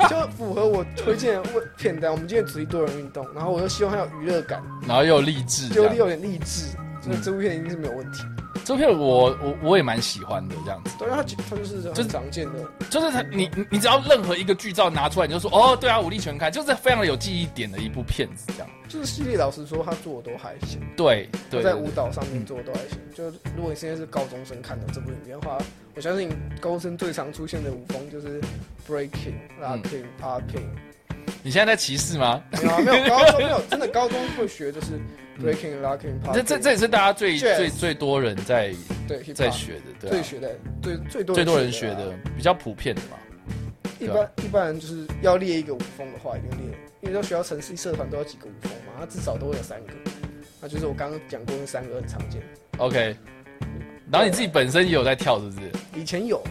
就符合我推荐的片单。我们今天主题多人运动，然后我又希望它有娱乐感，然后又有励志，就有点励志。所以这部片一定是没有问题。这片我我我也蛮喜欢的，这样子。对，它它就是很常见的，就是它你你只要任何一个剧照拿出来，你就说哦，对啊，武力全开，就是非常有记忆点的一部片子，这样。就是系列，老实说，他做的都还行。对，在舞蹈上面做的都还行。就如果你现在是高中生看的这部影片的话，我相信高中生最常出现的舞风就是 breaking、locking、popping。你现在在歧视吗？没有，没有高中没有，真的高中会学就是 breaking、locking、popping。这这这也是大家最最最多人在对在学的，最学的最最多最多人学的比较普遍的嘛。一般一般人就是要列一个舞风的话，一定列，因为到学校城市社团都要几个舞风嘛，它至少都会有三个。那就是我刚刚讲过那三个很常见。OK，然后你自己本身也有在跳，是不是？以前有。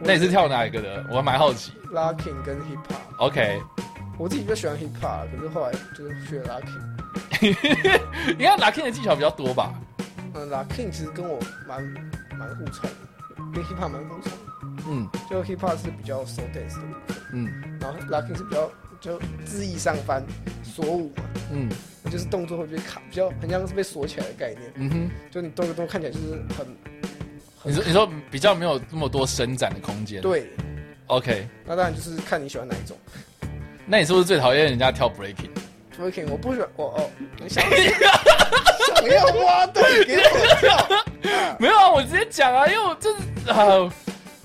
那你是跳哪一个的？我蛮好奇。Locking 跟 Hip Hop。OK，我自己比较喜欢 Hip Hop，可是后来就是学 Locking。你看 Locking 的技巧比较多吧？嗯，Locking 其实跟我蛮蛮互冲，跟 Hip Hop 蛮互冲。嗯，就 hip hop 是比较 soul dance 的部分，嗯，然后 locking 是比较就恣意上翻锁舞嘛，嗯，就是动作会被卡，比较很像是被锁起来的概念，嗯哼，就你动一动看起来就是很，你说你说比较没有那么多伸展的空间，对，OK，那当然就是看你喜欢哪一种，那你是不是最讨厌人家跳 breaking？breaking 我不喜欢，我哦，想想要挖洞给我跳，没有啊，我直接讲啊，因为我就是啊。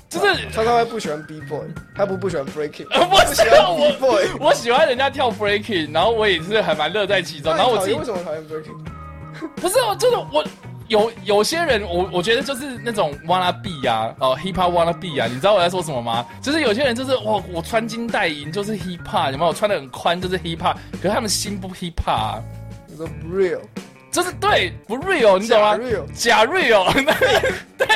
就是他他会不喜欢 B boy，他不不喜欢 breaking，不喜欢 B boy，我喜欢人家跳 breaking，然后我也是还蛮乐在其中。然后我自己为什么讨厌 breaking？不是，我就是我有有些人，我我觉得就是那种 wanna be 啊，哦 hip hop wanna be 啊，你知道我在说什么吗？就是有些人就是哇，我穿金戴银就是 hip hop，有没有？穿的很宽就是 hip hop，可是他们心不 hip hop，the real，就是对不 real，你懂吗？假 real，对。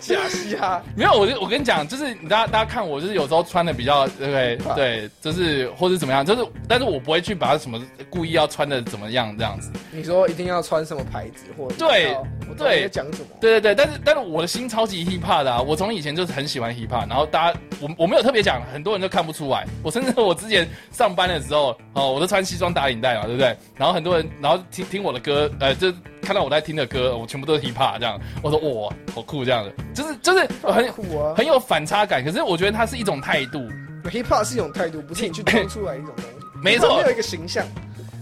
假嘻哈没有，我就我跟你讲，就是大家大家看我，就是有时候穿的比较对不 对？对，就是或者怎么样，就是但是我不会去把它什么故意要穿的怎么样这样子。你说一定要穿什么牌子或对对讲什么？对对对，但是但是我的心超级 hip hop 的啊！我从以前就是很喜欢 hip hop，然后大家我我没有特别讲，很多人都看不出来。我甚至我之前上班的时候哦，我都穿西装打领带嘛，对不对？然后很多人然后听听我的歌，呃，就看到我在听的歌，我全部都是 hip hop 这样。我说哇，好酷这样的。就是就是很酷啊，很有反差感。可是我觉得它是一种态度，hip hop 是一种态度，不是你去装出来一种东西。没错，没有一个形象。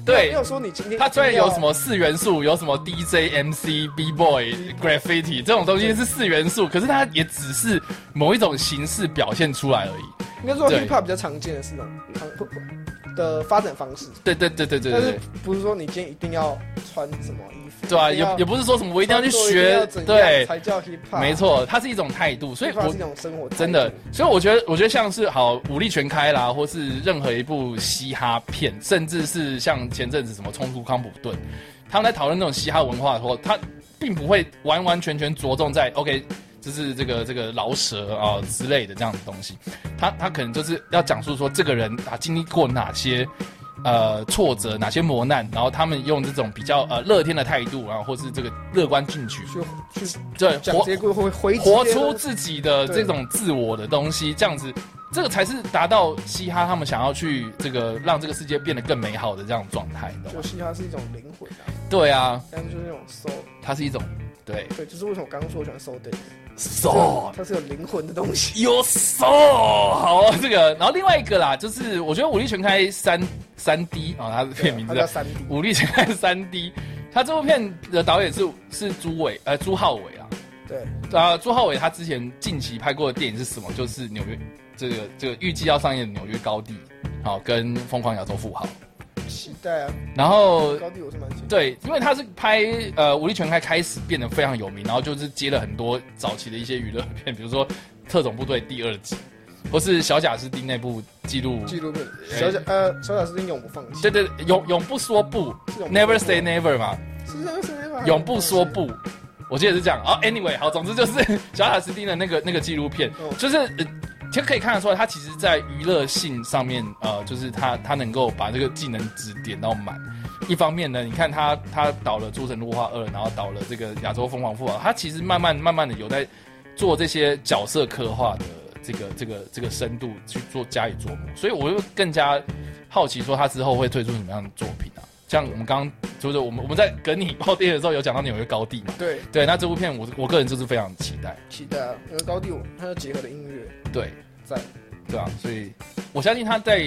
对，没有说你今天。它虽然有什么四元素，有什么 DJ、MC、B Boy、Graffiti 这种东西是四元素，可是它也只是某一种形式表现出来而已。应该说 hip hop 比较常见的是那种的发展方式。对对对对对。但是不是说你今天一定要穿什么衣服？对啊，也也不是说什么我一定要去学，对，才叫 hip hop。没错，它是一种态度，所以我是一种生活。真的，所以我觉得，我觉得像是好武力全开啦，或是任何一部嘻哈片，甚至是像前阵子什么冲突康普顿，他们在讨论那种嘻哈文化的时候，他并不会完完全全着重在 OK，就是这个这个饶舌啊之类的这样的东西，他他可能就是要讲述说这个人啊经历过哪些。呃，挫折哪些磨难，然后他们用这种比较呃乐天的态度，然后或是这个乐观进取，去去对活回活出自己的这种自我的东西，这样子，这个才是达到嘻哈他们想要去这个让这个世界变得更美好的这样状态。就嘻哈是一种灵魂啊。对啊。但是就是那种 soul，它是一种对对，就是为什么我刚刚说我喜欢 soul day。soul，它是有灵魂的东西。有 soul，好，这个，然后另外一个啦，就是我觉得武力全开三三 D 啊，它的片名字叫三 D。武力全开三 D，它这部片的导演是是朱伟，呃，朱浩伟啊。对。啊，朱浩伟他之前近期拍过的电影是什么？就是纽约这个这个预计要上映的《纽约高地》，好，跟《疯狂亚洲富豪》。期待啊！然后高地我是蛮期待。对，因为他是拍呃武力全开开始变得非常有名，然后就是接了很多早期的一些娱乐片，比如说《特种部队》第二集，或是小贾斯汀那部纪录纪录片。小贾呃小贾斯汀永不放弃。对对，永永不说不，Never say never 嘛。是 Never say never。永不说不，我记得是这样。哦，Anyway，好，总之就是 小贾斯汀的那个那个纪录片，就是其实可以看得出来，他其实在娱乐性上面，呃，就是他他能够把这个技能值点到满。一方面呢，你看他他导了《诸神入化二》，然后导了这个《亚洲疯狂富豪》，他其实慢慢慢慢的有在做这些角色刻画的这个这个这个深度去做加以琢磨，所以我就更加好奇说他之后会推出什么样的作品啊？像我们刚刚就是我们我们在跟你报电的时候有讲到纽约高地嘛？对对，那这部片我我个人就是非常期待，期待啊！因为高地它有结合的音乐，对，在对啊，所以我相信他在。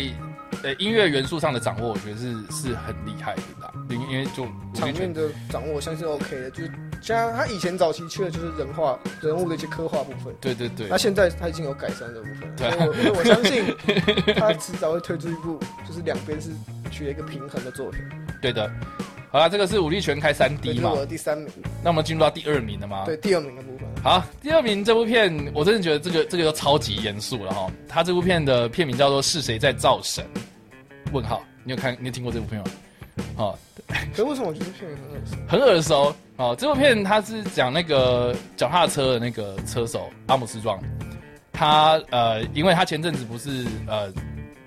呃，音乐元素上的掌握，我觉得是是很厉害的啦。因因为就场面的掌握，我相信 OK 的。就是像他以前早期缺的就是人化人物的一些刻画部分。对对对。那现在他已经有改善的部分。对。所以我相信 他迟早会推出一部，就是两边是取了一个平衡的作品。对的。好了，这个是武力全开三 D 嘛？我的第三名。那我们进入到第二名了吗？对，第二名。好，第二名这部片，我真的觉得这个这个都超级严肃了哈。他这部片的片名叫做《是谁在造神》。问号，你有看？你有听过这部片吗？哦，可为什么我觉得片名很耳熟？很耳熟哦。这部片它是讲那个脚踏车的那个车手阿姆斯壮，他呃，因为他前阵子不是呃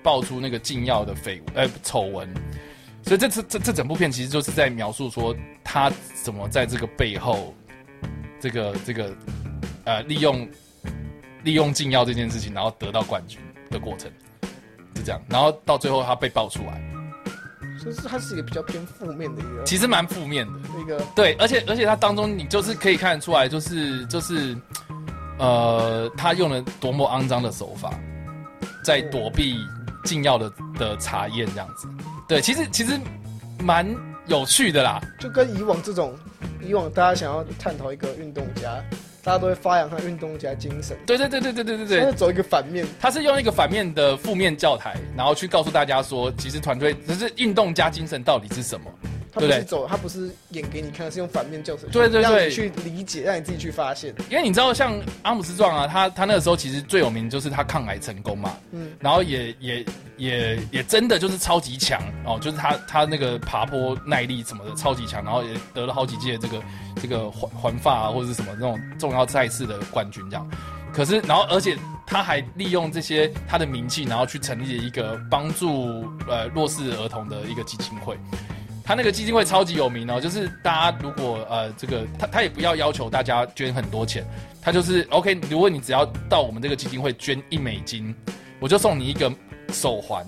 爆出那个禁药的绯呃丑闻，所以这次这这整部片其实就是在描述说他怎么在这个背后，这个这个呃利用利用禁药这件事情，然后得到冠军的过程是。这样，然后到最后他被爆出来，所以是它是一个比较偏负面的一个，其实蛮负面的。那个，对，而且而且他当中你就是可以看得出来，就是就是，呃，他用了多么肮脏的手法，在躲避禁药的的查验这样子，对，其实其实蛮有趣的啦，就跟以往这种，以往大家想要探讨一个运动家。大家都会发扬他运动家精神。对对对对对对对对。他走一个反面，他是用一个反面的负面教材，然后去告诉大家说，其实团队只是运动家精神到底是什么。他不是走，他不是演给你看，是用反面教材，对对对，去理解，让你自己去发现。因为你知道，像阿姆斯壮啊，他他那个时候其实最有名就是他抗癌成功嘛，嗯，然后也也也也真的就是超级强哦，就是他他那个爬坡耐力什么的超级强，然后也得了好几届这个这个环环发啊或者是什么那种重要赛事的冠军这样。可是，然后而且他还利用这些他的名气，然后去成立了一个帮助呃弱势儿童的一个基金会。他那个基金会超级有名哦，就是大家如果呃这个他他也不要要求大家捐很多钱，他就是 OK，如果你只要到我们这个基金会捐一美金，我就送你一个手环，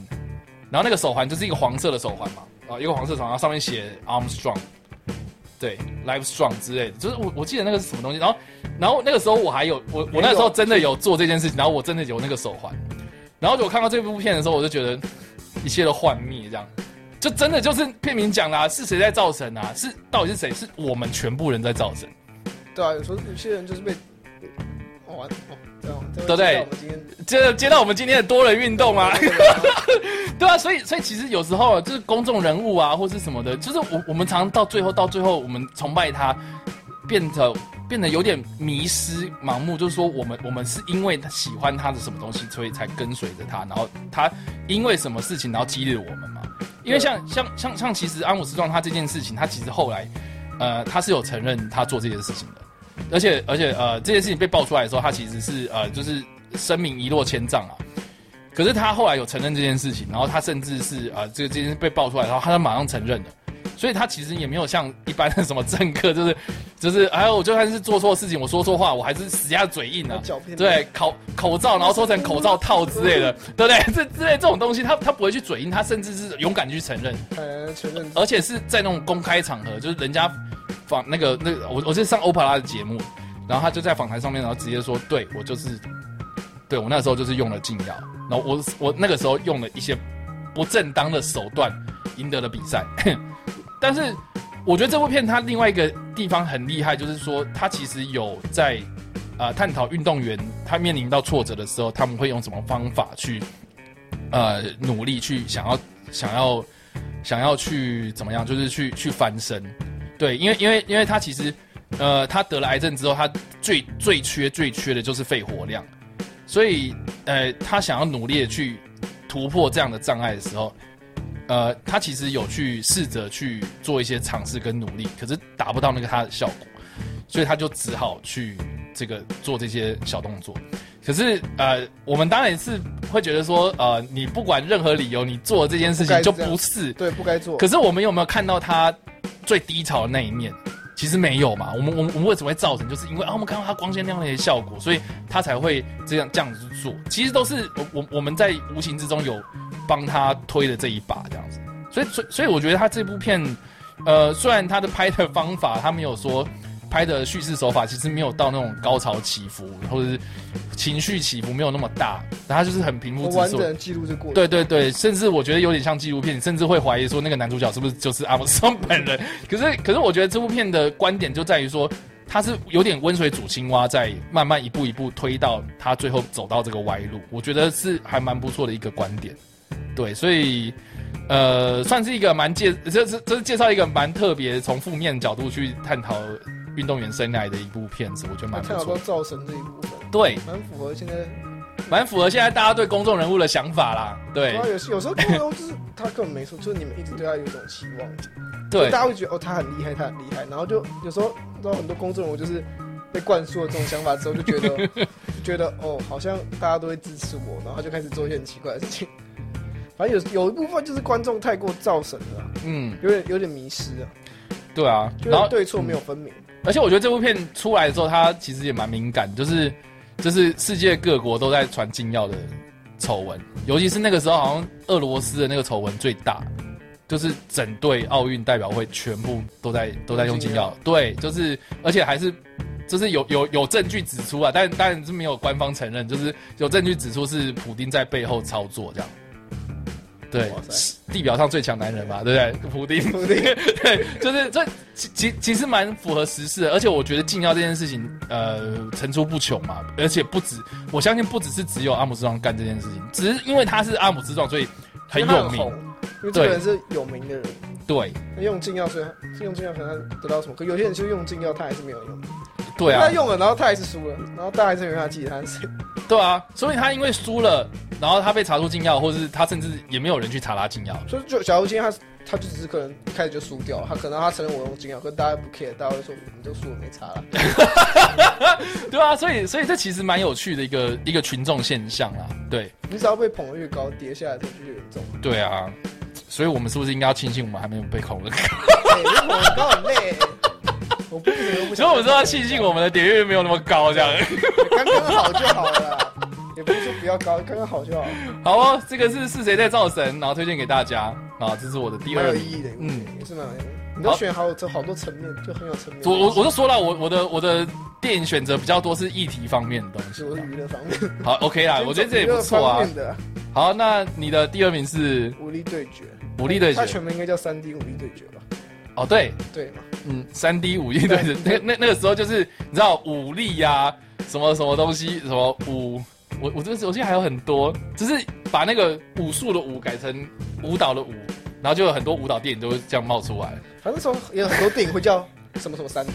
然后那个手环就是一个黄色的手环嘛，啊一个黄色手环，上面写 Armstrong，对，Live Strong 之类的，就是我我记得那个是什么东西，然后然后那个时候我还有我我那时候真的有做这件事情，然后我真的有那个手环，然后我看到这部片的时候，我就觉得一切都幻灭这样。就真的就是片名讲啦，是谁在造神啊？是到底是谁？是我们全部人在造神。对啊，有时候有些人就是被对不对？接接到我们今天的多人运动啊，对啊，所以所以其实有时候就是公众人物啊，或是什么的，就是我我们常常到最后到最后，我们崇拜他，变得变得有点迷失、盲目，就是说我们我们是因为他喜欢他的什么东西，所以才跟随着他，然后他因为什么事情然后激励我们嘛。因为像像像像，其实安武斯壮他这件事情，他其实后来，呃，他是有承认他做这件事情的，而且而且呃，这件事情被爆出来的时候，他其实是呃，就是声名一落千丈啊。可是他后来有承认这件事情，然后他甚至是呃，这个这件事被爆出来，然后他马上承认了。所以他其实也没有像一般的什么政客，就是 就是，哎，我就算是做错事情，我说错话，我还是死下嘴硬啊。对，口口罩，然后说成口罩套之类的，对不对？这之类这种东西，他他不会去嘴硬，他甚至是勇敢去承认。呃，承认。而且是在那种公开场合，就是人家访那个那个，我我是上欧帕拉的节目，然后他就在访谈上面，然后直接说，对我就是，对我那时候就是用了禁药，然后我我那个时候用了一些不正当的手段赢得了比赛。但是，我觉得这部片它另外一个地方很厉害，就是说它其实有在，呃，探讨运动员他面临到挫折的时候，他们会用什么方法去，呃，努力去想要想要想要去怎么样，就是去去翻身。对，因为因为因为他其实，呃，他得了癌症之后，他最最缺最缺的就是肺活量，所以呃，他想要努力的去突破这样的障碍的时候。呃，他其实有去试着去做一些尝试跟努力，可是达不到那个他的效果，所以他就只好去这个做这些小动作。可是呃，我们当然是会觉得说，呃，你不管任何理由，你做这件事情就不是对，不该做。可是我们有没有看到他最低潮的那一面？其实没有嘛。我们我们我们为什么会造成？就是因为啊，我们看到他光线亮丽的效果，所以他才会这样这样子做。其实都是我我我们在无形之中有帮他推的这一把这样子。所以所所以我觉得他这部片，呃，虽然他的拍的方法他没有说。拍的叙事手法其实没有到那种高潮起伏，或者是情绪起伏没有那么大，然后就是很平复。完整记录这过程。对对对，甚至我觉得有点像纪录片，甚至会怀疑说那个男主角是不是就是阿姆斯特本人。可是可是我觉得这部片的观点就在于说，他是有点温水煮青蛙，在慢慢一步一步推到他最后走到这个歪路。我觉得是还蛮不错的一个观点。对，所以呃，算是一个蛮介，这是这是介绍一个蛮特别，从负面角度去探讨。运动员生涯的一部片子，我觉得蛮不错。造神这一部分，对，蛮符合现在，蛮符合现在大家对公众人物的想法啦。对，有有时候公众就是他根本没错，就是你们一直对他有一种期望，对，大家会觉得哦他很厉害，他很厉害，然后就有时候知道很多公众人物就是被灌输了这种想法之后，就觉得 觉得哦好像大家都会支持我，然后他就开始做一些很奇怪的事情。反正有有一部分就是观众太过造神了，嗯，有点有点迷失了。对啊，然后对错没有分明。而且我觉得这部片出来的时候，它其实也蛮敏感，就是就是世界各国都在传禁药的丑闻，尤其是那个时候，好像俄罗斯的那个丑闻最大，就是整队奥运代表会全部都在都在用禁药，对，就是而且还是就是有有有证据指出啊，但当然是没有官方承认，就是有证据指出是普丁在背后操作这样。对，地表上最强男人嘛，对不对？普丁，普丁，对，就是这其其实蛮符合时事的，而且我觉得禁药这件事情，呃，层出不穷嘛，而且不止，我相信不只是只有阿姆斯壮干这件事情，只是因为他是阿姆斯壮，所以很有名，因为这个人是有名的人，对，用禁药虽然用禁药可能得到什么，可有些人就用禁药他还是没有用，对啊，他用了，然后他还是输了，然后大家还是没法记得他是谁。对啊，所以他因为输了，然后他被查出禁药，或者是他甚至也没有人去查他禁药。所以就假如今天他他就只是可能一开始就输掉，他可能他承认我用禁药，可大家不 care，大家会说你都输了没查了。对啊，所以所以这其实蛮有趣的一个一个群众现象啊。对，你只要被捧得越高，跌下来的就越严重。对啊，所以我们是不是应该要庆幸我们还没有被捧得高？捧高很累。我不所以我们说要庆幸我们的点阅没有那么高，这样刚刚好就好了，也不是说比较高，刚刚好就好。好哦，这个是是谁在造神，然后推荐给大家啊，这是我的第二。有意义的，嗯，也是蛮有意义。你都选好，这好多层面，就很有层面。我我我都说了，我我的我的电影选择比较多是议题方面的东西，我是娱乐方面。好，OK 啦，我觉得这也不错啊。好，那你的第二名是武力对决，武力对决，它全名应该叫三 D 武力对决吧？哦，对对嘛，嗯，三 D 武力对决，那那那个时候就是你知道武力呀，什么什么东西，什么武，我我这个我现在还有很多，只是把那个武术的武改成舞蹈的舞，然后就有很多舞蹈电影都会这样冒出来。反正说有很多电影会叫什么什么三 D，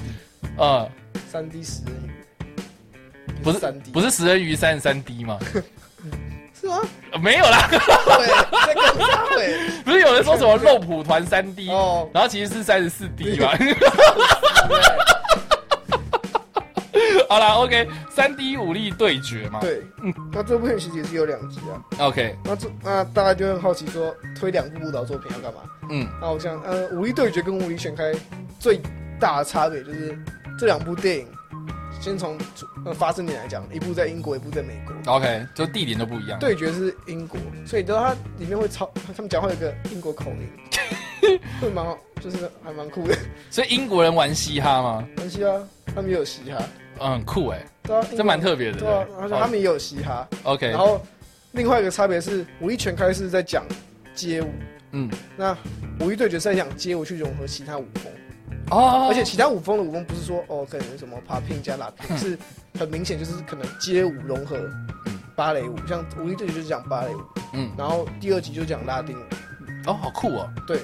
呃，三 D 食人鱼，不是三 D，不是食人鱼三十三 D 吗？是吗？没有啦，对，不是有人说什么肉蒲团三 D，哦，然后其实是三十四 D 嘛。好啦 o k 三 D 武力对决嘛。对，嗯，那这部片其实也是有两集啊。OK，那这那大家就很好奇说，推两部舞蹈作品要干嘛？嗯，那我想，呃，武力对决跟武力全开最大的差别就是这两部电影。先从呃发生点来讲，一部在英国，一部在美国。OK，就地点都不一样。对决是英国，所以知道它里面会超，他们讲话有个英国口音，会蛮好，就是还蛮酷的。所以英国人玩嘻哈吗？玩嘻哈，他们也有嘻哈。嗯，酷哎，对啊，这蛮特别的。对啊，而且他们也有嘻哈。OK，然后另外一个差别是，武力全开是在讲街舞，嗯，那武力对决是在讲街舞去融合其他舞风。哦，而且其他舞风的舞风不是说哦，可能什么 popping 加 locking，是很明显就是可能街舞融合芭蕾舞，像武力这集就是讲芭蕾舞，嗯，然后第二集就讲拉丁舞，哦，好酷哦，对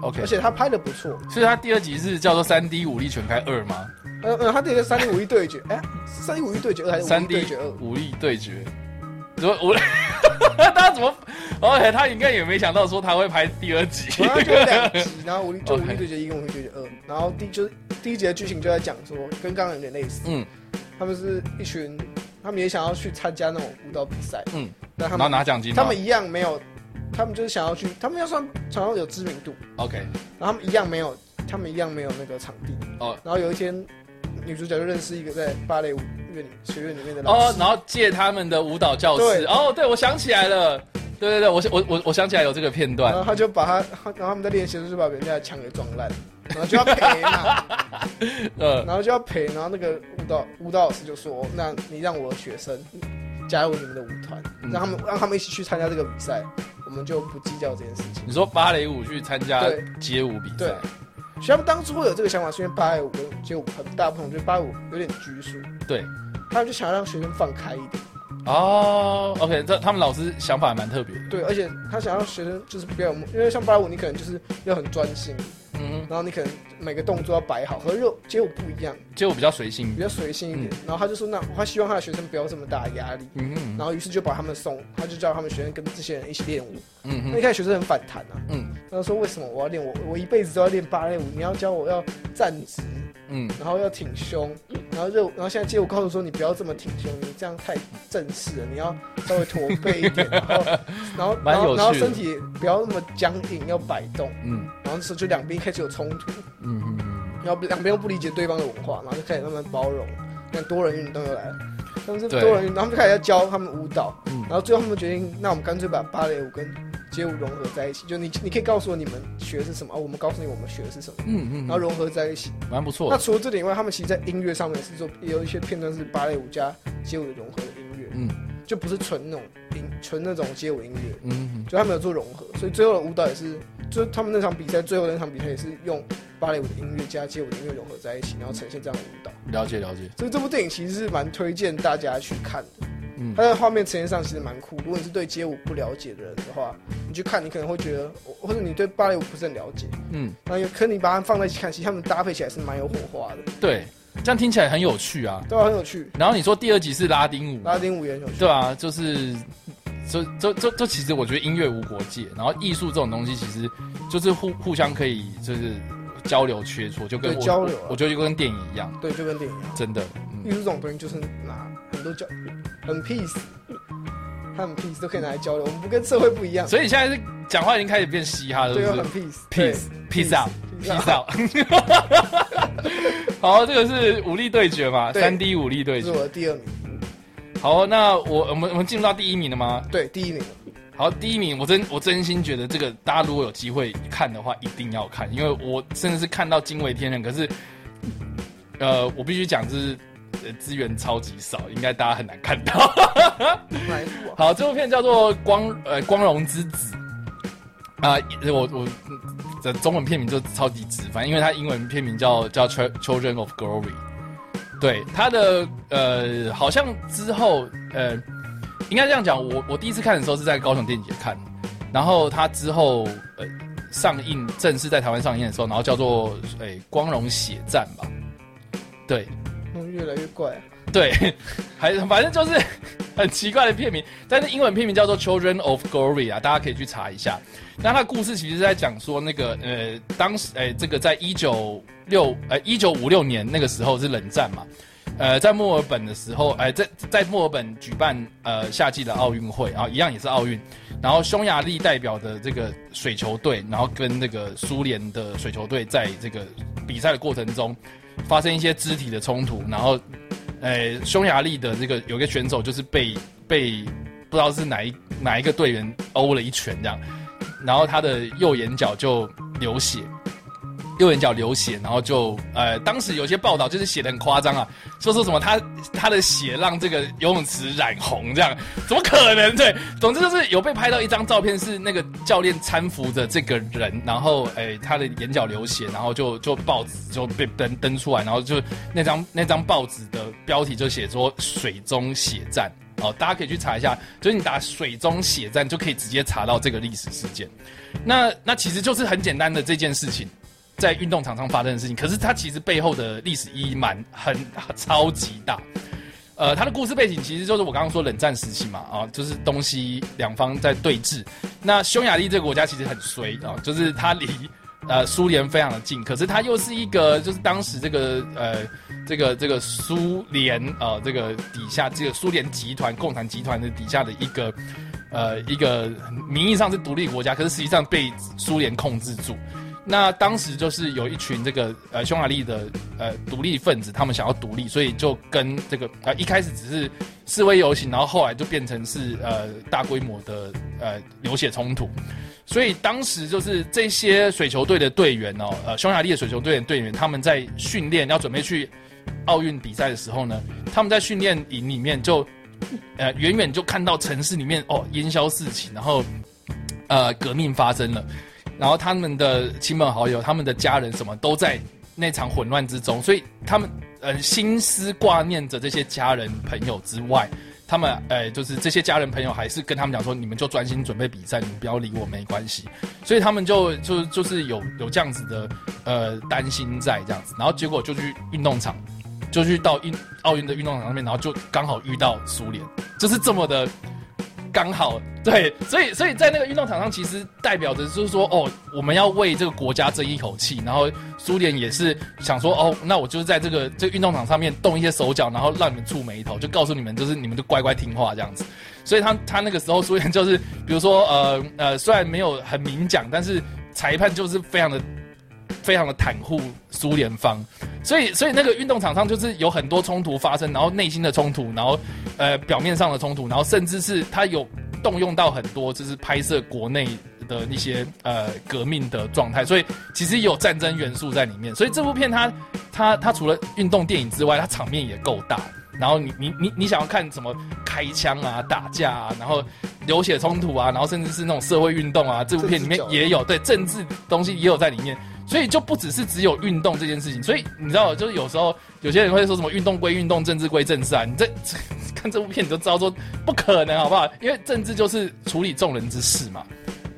，OK，而且他拍的不错，所以他第二集是叫做三 D 武力全开二吗？呃呃，他这个三 D 武力对决，哎，三 D 武力对决二还是三 D 对决二？武力对决，怎么我？大家怎么？OK，他应该也没想到说他会拍第二集，然后就两集，然后武力 就武力对决一跟武力对决二，然后第就是第一集的剧情就在讲说跟刚刚有点类似，嗯，他们是一群他们也想要去参加那种舞蹈比赛，嗯，但他然后们拿奖金，他们一样没有，他们就是想要去，他们要算想要有知名度，OK。然后他们一样没有，他们一样没有那个场地。哦。然后有一天，女主角就认识一个在芭蕾舞院里学院里面的老师，，哦然后借他们的舞蹈教室。对。哦，对我想起来了，对对对，我我我我想起来有这个片段。然，后他就把他，然后他们在练习的时候就把人家的墙给撞烂，然后就要赔嘛，呃，然后就要赔，然后那个舞蹈舞蹈老师就说：“那你让我的学生加入你们的舞团，嗯。让他们让他们一起去参加这个比赛，我们就不计较这件事情。你说芭蕾舞去参加对。街舞比”对。赛，，所以他们当初会有这个想法，是因为芭蕾舞跟街舞很大不同，就是芭蕾舞有点拘束，对，他们就想要让学生放开一点。哦，OK，这他们老师想法还蛮特别的，对，而且他想要学生就是不要，因为像芭蕾舞你可能就是要很专心，嗯，然后你可能每个动作要摆好，和肉街舞不一样，街舞比较随性比，较随性一点。然后他就说，那他希望他的学生不要这么大的压力，嗯嗯然后于是就把他们送，他就叫他们学生跟这些人一起练舞。嗯嗯那一开始学生很反弹啊，嗯他说为什么我要练我我一辈子都要练芭蕾舞，你要教我要站直，嗯，然后要挺胸，然后就，然后现在街舞告诉说你不要这么挺胸，你这样太正式了，你要稍微驼背一点，然后 然后然后然后身体不要那么僵硬，要摆动，嗯。然后这时候就两边开始有冲突，嗯嗯嗯，然后两边又不理解对方的文化，然后就开始慢慢包容，像多人运动又来了。他们是多人运动，他们就开始要教他们舞蹈，嗯然后最后他们决定，那我们干脆把芭蕾舞跟街舞融合在一起。就你你可以告诉我你们学的是什么，啊，我们告诉你我们学的是什么，嗯嗯，然后融合在一起。蛮不错的，那除了这点以外，他们其实在音乐上面是做也有一些片段是芭蕾舞加街舞的融合的音乐，嗯就不是纯那种音纯那种街舞音乐，嗯嗯就他们有做融合，所以最后的舞蹈也是，就他们那场比赛最后那场比赛也是用芭蕾舞的音乐加街舞的音乐融合在一起，然后呈现这样的舞蹈。了解了解，所以这部电影其实是蛮推荐大家去看的。嗯它的画面呈现上其实蛮酷。如果你是对街舞不了解的人的话，你去看，你可能会觉得，或者你对芭蕾舞不是很了解，嗯，那有可你把它放在一起看，其实他们搭配起来是蛮有火花的，对，这样听起来很有趣啊。对啊？很有趣。然后你说第二集是拉丁舞，拉丁舞也很有趣，对啊，就是，这这这这其实我觉得音乐无国界，然后艺术这种东西其实就是互互相可以就是交流切磋，就跟我对交流啊我我觉得就跟电影一样，对，就跟电影一样。真的，嗯，艺术这种东西就是拿很多交，很 peace，他很 peace 都可以拿来交流。我们不跟社会不一样，所以你现在是讲话已经开始变嘻哈了，对，是不对 peace out peace peace out。好，这个是武力对决嘛，三 D 武力对决是。我的第二名，好，那我我们我们进入到第一名了吗？对，第一名。好，第一名，我真我真心觉得这个大家如果有机会看的话，一定要看，因为我真的是看到惊为天人。可是，呃，我必须讲，就是呃资源超级少，应该大家很难看到。哪一部啊？好，这部片叫做《光呃光荣之子》啊、我我的中文片名就超级直翻，因为它英文片名叫叫《Chil- Children of Glory》。对它的呃，好像之后呃，应该这样讲，我我第一次看的时候是在高雄电影节看，然后它之后呃上映正式在台湾上映的时候，然后叫做诶、光荣血战吧，对，嗯，越来越怪。对，还反正就是很奇怪的片名，但是英文片名叫做《Children of Glory》啊，大家可以去查一下。那它的故事其实是在讲说，那个呃，当时呃，这个在一九六呃一九五六年那个时候是冷战嘛，呃，在墨尔本的时候，呃，在在墨尔本举办呃夏季的奥运会，然后一样也是奥运，然后匈牙利代表的这个水球队，然后跟那个苏联的水球队在这个比赛的过程中发生一些肢体的冲突，然后呃，匈牙利的这个有个选手就是被被不知道是哪一哪一个队员殴了一拳这样，然后他的右眼角就流血，右眼角流血，然后就呃，当时有些报道就是写的很夸张啊，说说什么他他的血让这个游泳池染红这样，怎么可能？对，总之就是有被拍到一张照片，是那个教练搀扶着这个人，然后诶、他的眼角流血，然后就就报纸就被登登出来，然后就那张那张报纸的标题就写说水中血战。哦，大家可以去查一下，就是你打水中血战就可以直接查到这个历史事件。那那其实就是很简单的这件事情，在运动场上发生的事情，可是它其实背后的历史意义蛮很 超级大。呃，它的故事背景其实就是我刚刚说冷战时期嘛，啊，就是东西两方在对峙。那匈牙利这个国家其实很衰啊，就是它离呃苏联非常的近，可是它又是一个就是当时这个呃这个这个苏联呃这个底下这个苏联集团共产集团的底下的一个呃一个名义上是独立国家，可是实际上被苏联控制住。那当时就是有一群这个呃匈牙利的呃独立分子，他们想要独立，所以就跟这个呃一开始只是示威游行，然后后来就变成是呃大规模的呃流血冲突。所以当时就是这些水球队的队员哦，呃匈牙利的水球队的队员，他们在训练要准备去奥运比赛的时候呢，他们在训练营里面就呃远远就看到城市里面哦烟消四起，然后呃革命发生了。然后他们的亲朋好友、他们的家人什么都在那场混乱之中，所以他们呃心思挂念着这些家人朋友之外，他们呃就是这些家人朋友还是跟他们讲说，你们就专心准备比赛，你们不要理我，没关系。所以他们就就就是有有这样子的呃担心在这样子，然后结果就去运动场，就去到运奥运的运动场上面，然后就刚好遇到苏联，就是这么的。刚好对，所以所以在那个运动场上，其实代表着就是说，哦，我们要为这个国家争一口气。然后苏联也是想说，哦，那我就是在这个这个运动场上面动一些手脚，然后让你们蹙眉头，就告诉你们，就是你们就乖乖听话这样子。所以他他那个时候苏联就是，比如说呃呃，虽然没有很明讲，但是裁判就是非常的非常的袒护苏联方。所以所以那个运动场上就是有很多冲突发生，然后内心的冲突，然后。呃，表面上的冲突，然后甚至是他有动用到很多，就是拍摄国内的那些呃革命的状态，所以其实有战争元素在里面。所以这部片它它它除了运动电影之外，它场面也够大。然后你你你你想要看什么开枪啊、打架啊，然后流血冲突啊，然后甚至是那种社会运动啊，这部片里面也有对政治东西也有在里面。所以就不只是只有运动这件事情。所以你知道，就是有时候有些人会说什么运动归运动，政治归政治啊，你这。看这部片你就知道说不可能好不好？因为政治就是处理众人之事嘛，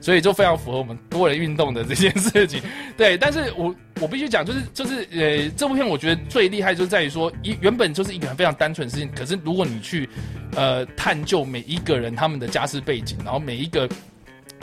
所以就非常符合我们多人运动的这件事情。对，但是我我必须讲，就是就是呃，这部片我觉得最厉害就在于说，一原本就是一个非常单纯的事情，可是如果你去呃探究每一个人他们的家世背景，然后每一个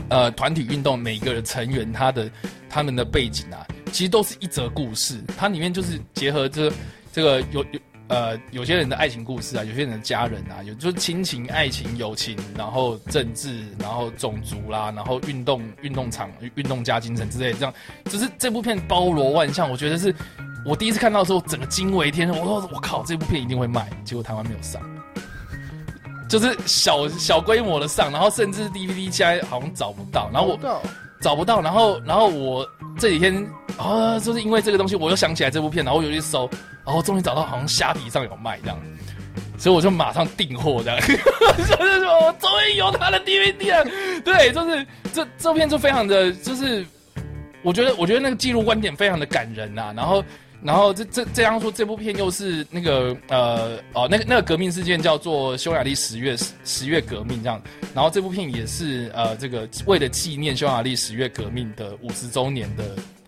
呃团体运动每一个成员他的他们的背景啊，其实都是一则故事，它里面就是结合这这个有有。呃，有些人的爱情故事啊，有些人的家人啊，有就是亲情、爱情、友情，然后政治，然后种族啦，然后运动、运动场、运动家精神之类，这样，就是这部片包罗万象。我觉得是我第一次看到的时候，整个惊为天人。我说我靠，这部片一定会卖，结果台湾没有上，就是小小规模的上，然后甚至 DVD 现在好像找不到，然后我找不到，然后然后我这几天啊，就是因为这个东西，我又想起来这部片，然后我就去搜。然后终于找到，好像虾皮上有卖这样，所以我就马上订货这样。就是说，终于有他的 DVD 了。对，就是这这片就非常的，就是我觉得，我觉得那个记录观点非常的感人呐。然后，然后这这这样说，这部片又是那个呃哦，那个那个革命事件叫做匈牙利十月十月革命这样。然后这部片也是呃这个为了纪念匈牙利十月革命的五十周年的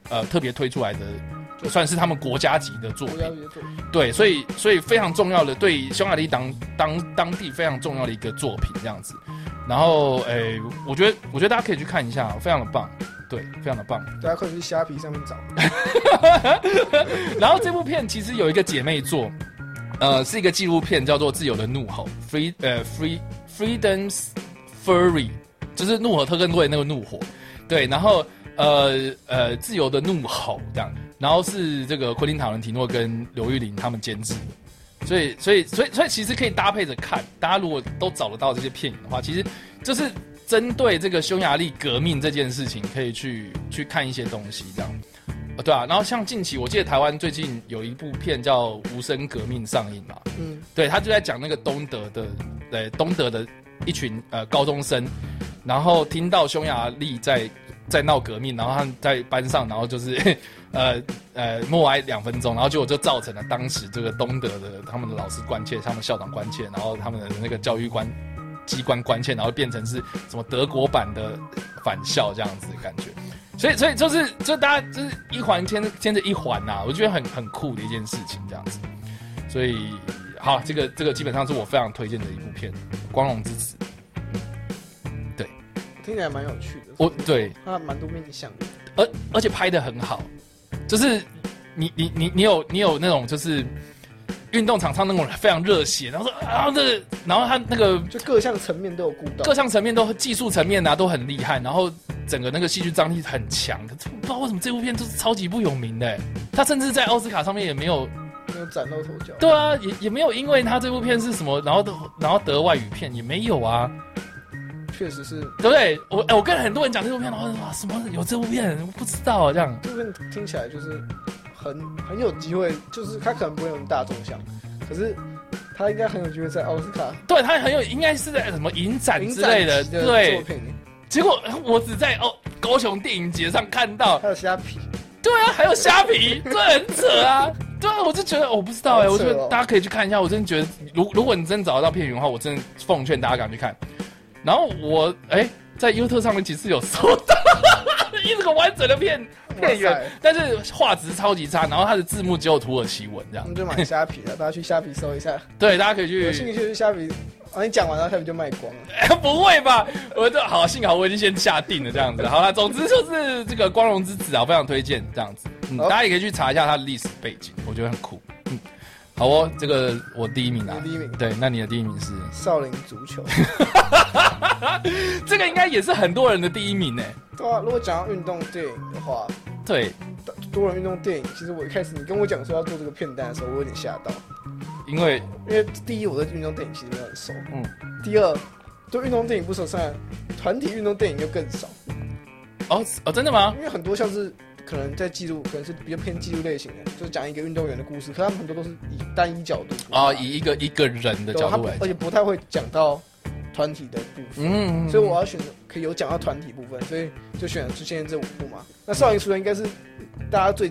呃特别推出来的。算是他们国家级的作品，对，所以所以非常重要的，对匈牙利当当当地非常重要的一个作品这样子。然后，诶，我觉得我觉得大家可以去看一下，非常的棒，对，非常的棒。大家可以去虾皮上面找。然后这部片其实有一个姐妹作，呃，是一个纪录片，叫做《自由的怒吼》（Free 呃 Free Freedom's Fury），就是怒火特工队那个怒火。对，然后呃呃，自由的怒吼这样。然后是这个昆汀塔伦提诺跟刘玉玲他们监制，所以所以所以所以其实可以搭配着看。大家如果都找得到这些片影的话，其实就是针对这个匈牙利革命这件事情，可以去去看一些东西这样。呃，对啊。然后像近期，我记得台湾最近有一部片叫《无声革命》上映嘛，嗯，对他就在讲那个东德的，对东德的一群呃高中生，然后听到匈牙利在在闹革命，然后他们在班上，然后就是。呃呃，默哀两分钟，然后结果就造成了当时这个东德的他们的老师关切，他们校长关切，然后他们的那个教育官机关关切，然后变成是什么德国版的返校这样子的感觉。所以所以就是就大家就是一环牵着牵着一环呐，我觉得很很酷的一件事情这样子。所以好，这个这个基本上是我非常推荐的一部片，《光荣之子》。对，听起来蛮有趣的。我对它蛮多面向的。而而且拍的很好，就是你你你你有你有那种就是运动场上那种非常热血，然后说啊这个，然后他那个就各项层面都有顾到，各项层面都技术层面啊都很厉害，然后整个那个戏剧张力很强。可是不知道为什么这部片就是超级不有名的，他甚至在奥斯卡上面也没有没有崭露头角。对啊，也也没有因为他这部片是什么，然后然后得外语片也没有啊。确实是，对不对？我哎，我跟很多人讲这部片，然后说什么有这部片，我不知道这样。这部片听起来就是很很有机会，就是他可能不会有大众向，可是他应该很有机会在奥斯卡。对他很有，应该是在什么影展之类的。对。结果我只在哦高雄电影节上看到。还有虾皮。对啊，还有虾皮，这很扯啊。对啊，我就觉得我不知道哎，我觉得大家可以去看一下。我真的觉得，如如果你真的找得到片源的话，我真的奉劝大家赶快去看。然后我哎，在 YouTube 上面其实有搜到 一个完整的片片源，但是画质超级差，然后它的字幕只有土耳其文这样。那就买虾皮了，大家去虾皮搜一下。对，大家可以去。有兴趣去虾皮，啊，你讲完了，虾皮就卖光了。不会吧？我这好，幸好我已经先下定了这样子。好了，总之就是这个《光荣之子》啊，非常推荐这样子。嗯，大家也可以去查一下它的历史背景，我觉得很酷。嗯。好哦，这个我第一名啊，第一名。对，那你的第一名是少林足球，这个应该也是很多人的第一名呢。对啊，如果讲到运动电影的话，对，多人运动电影，其实我一开始你跟我讲说要做这个片单的时候，我有点吓到，因为因为第一我对运动电影其实没有很熟，嗯，第二对运动电影不熟，算团体运动电影又更少。哦哦，真的吗？因为很多像是。可能在记录，可能是比较偏记录类型的，就是讲一个运动员的故事。可他们很多都是以单一角度啊，以一个一个人的角度来，而且不太会讲到团体的部分。嗯，所以我要选择可以有讲到团体部分，所以就选了出现这五部嘛。那少林足球应该是大家最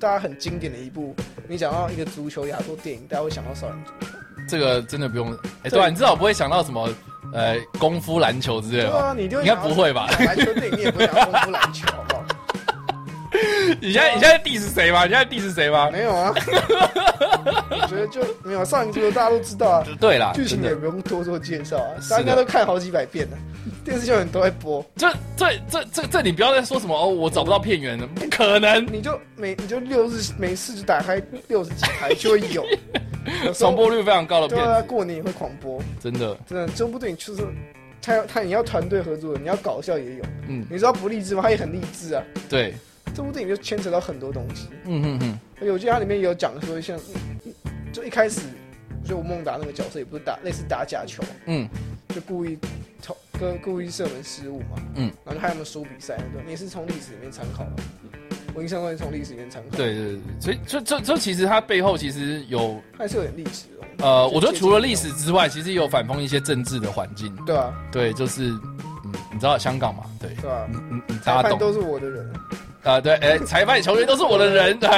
大家很经典的一部。你讲到一个足球亚洲电影，大家会想到少林足球。这个真的不用，哎，对，你至少不会想到什么呃功夫篮球之类的。对啊，你就应该不会吧？篮球电影你也不会想功夫篮球？你现在你现在 diss 谁吗？你现在 diss 谁吗？没有啊，我觉得就没有上一部大家都知道啊。对啦，剧情也不用多做介绍啊，大家都看好几百遍了，电视上都在播。这这这这这，你不要再说什么哦，我找不到片源了，不可能。你就每你就六日每次就打开六十几台就会有，重播率非常高的片。对过年也会狂播，真的真的，这部电影就是他他你要团队合作，你要搞笑也有，嗯，你知道不励志吗？他也很励志啊，对。这部电影就牵扯到很多东西，嗯嗯嗯，我记得它里面有讲说，像就一开始，就吴孟达那个角色也不是打类似打假球，嗯，就故意投跟故意射门失误嘛，嗯，然后他有没有输比赛那段，也是从历史里面参考的，我印象中是从历史里面参考，对对对，所以这这这其实它背后其实有还是有点历史哦，呃，我觉得除了历史之外，其实也有反讽一些政治的环境，对啊，对，就是嗯，你知道香港嘛，对，对啊，你你你大家懂，都是我的人。啊，对，哎，裁判、球员都是我的人，对，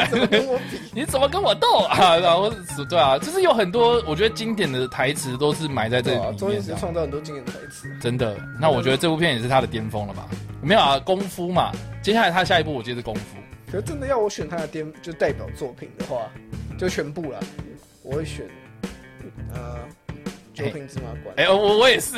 你怎么跟我斗啊？然后，对啊，就是有很多我觉得经典的台词都是埋在这里面，终于是创造很多经典台词，真的。那我觉得这部片也是他的巅峰了吧？没有啊，功夫嘛，接下来他下一部我接是功夫。可是真的要我选他的巅，就代表作品的话，就全部了，我会选，呃，九品芝麻官。哎，我我也是。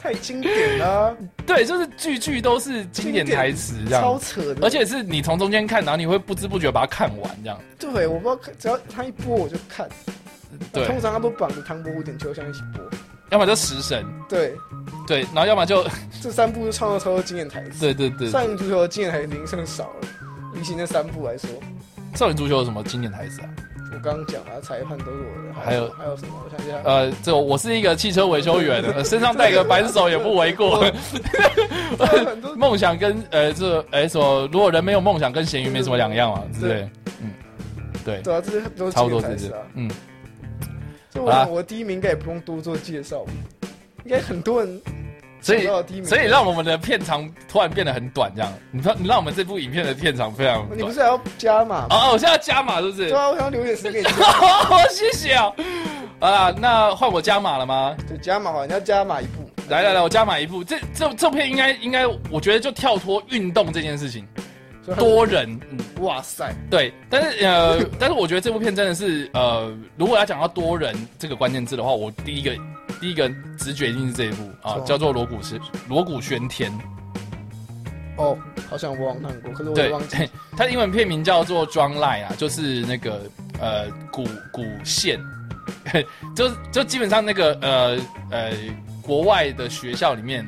太经典了，对，就是句句都是经典台词，这样。超扯的，而且是你从中间看，然后你会不知不觉把它看完，这样。对，我不知道，只要他一播我就看。对，通常他都绑着《唐伯虎点秋香》一起播，要么就《食神》，对，对，然后要么就 这三部就创造超多经典台词。对对对，少林足球的经典台词零剩少了，比起那三部来说，少林足球有什么经典台词啊？我刚刚讲了，裁判都是我的。还有还有什么？我想一下。呃，这我是一个汽车维修员，身上带个扳手也不为过。梦想跟呃这哎说，如果人没有梦想，跟咸鱼没什么两样嘛，对不对？嗯，对。对啊，这些都是差不多这啊。嗯。就我我第一名应该也不用多做介绍，应该很多人。所以，所以让我们的片长突然变得很短，这样。你说，你让我们这部影片的片长非常……你不是还要加码吗？哦，我现在要加码，是不是？对啊，我想留点时间给你。谢谢啊！啊，那换我加码了吗？对，加码好，你要加码一步。来来来，我加码一步。这这这片应该应该，我觉得就跳脱运动这件事情。多人，哇塞，对，但是呃，但是我觉得这部片真的是呃，如果要讲到多人这个关键字的话，我第一个第一个直觉一定是这一部啊，叫做《锣鼓是锣鼓喧天》。哦，好像我忘看过，可是我对忘记。它的英文片名叫做《Drum Line》啊，就是那个呃鼓鼓线，就就基本上那个呃呃国外的学校里面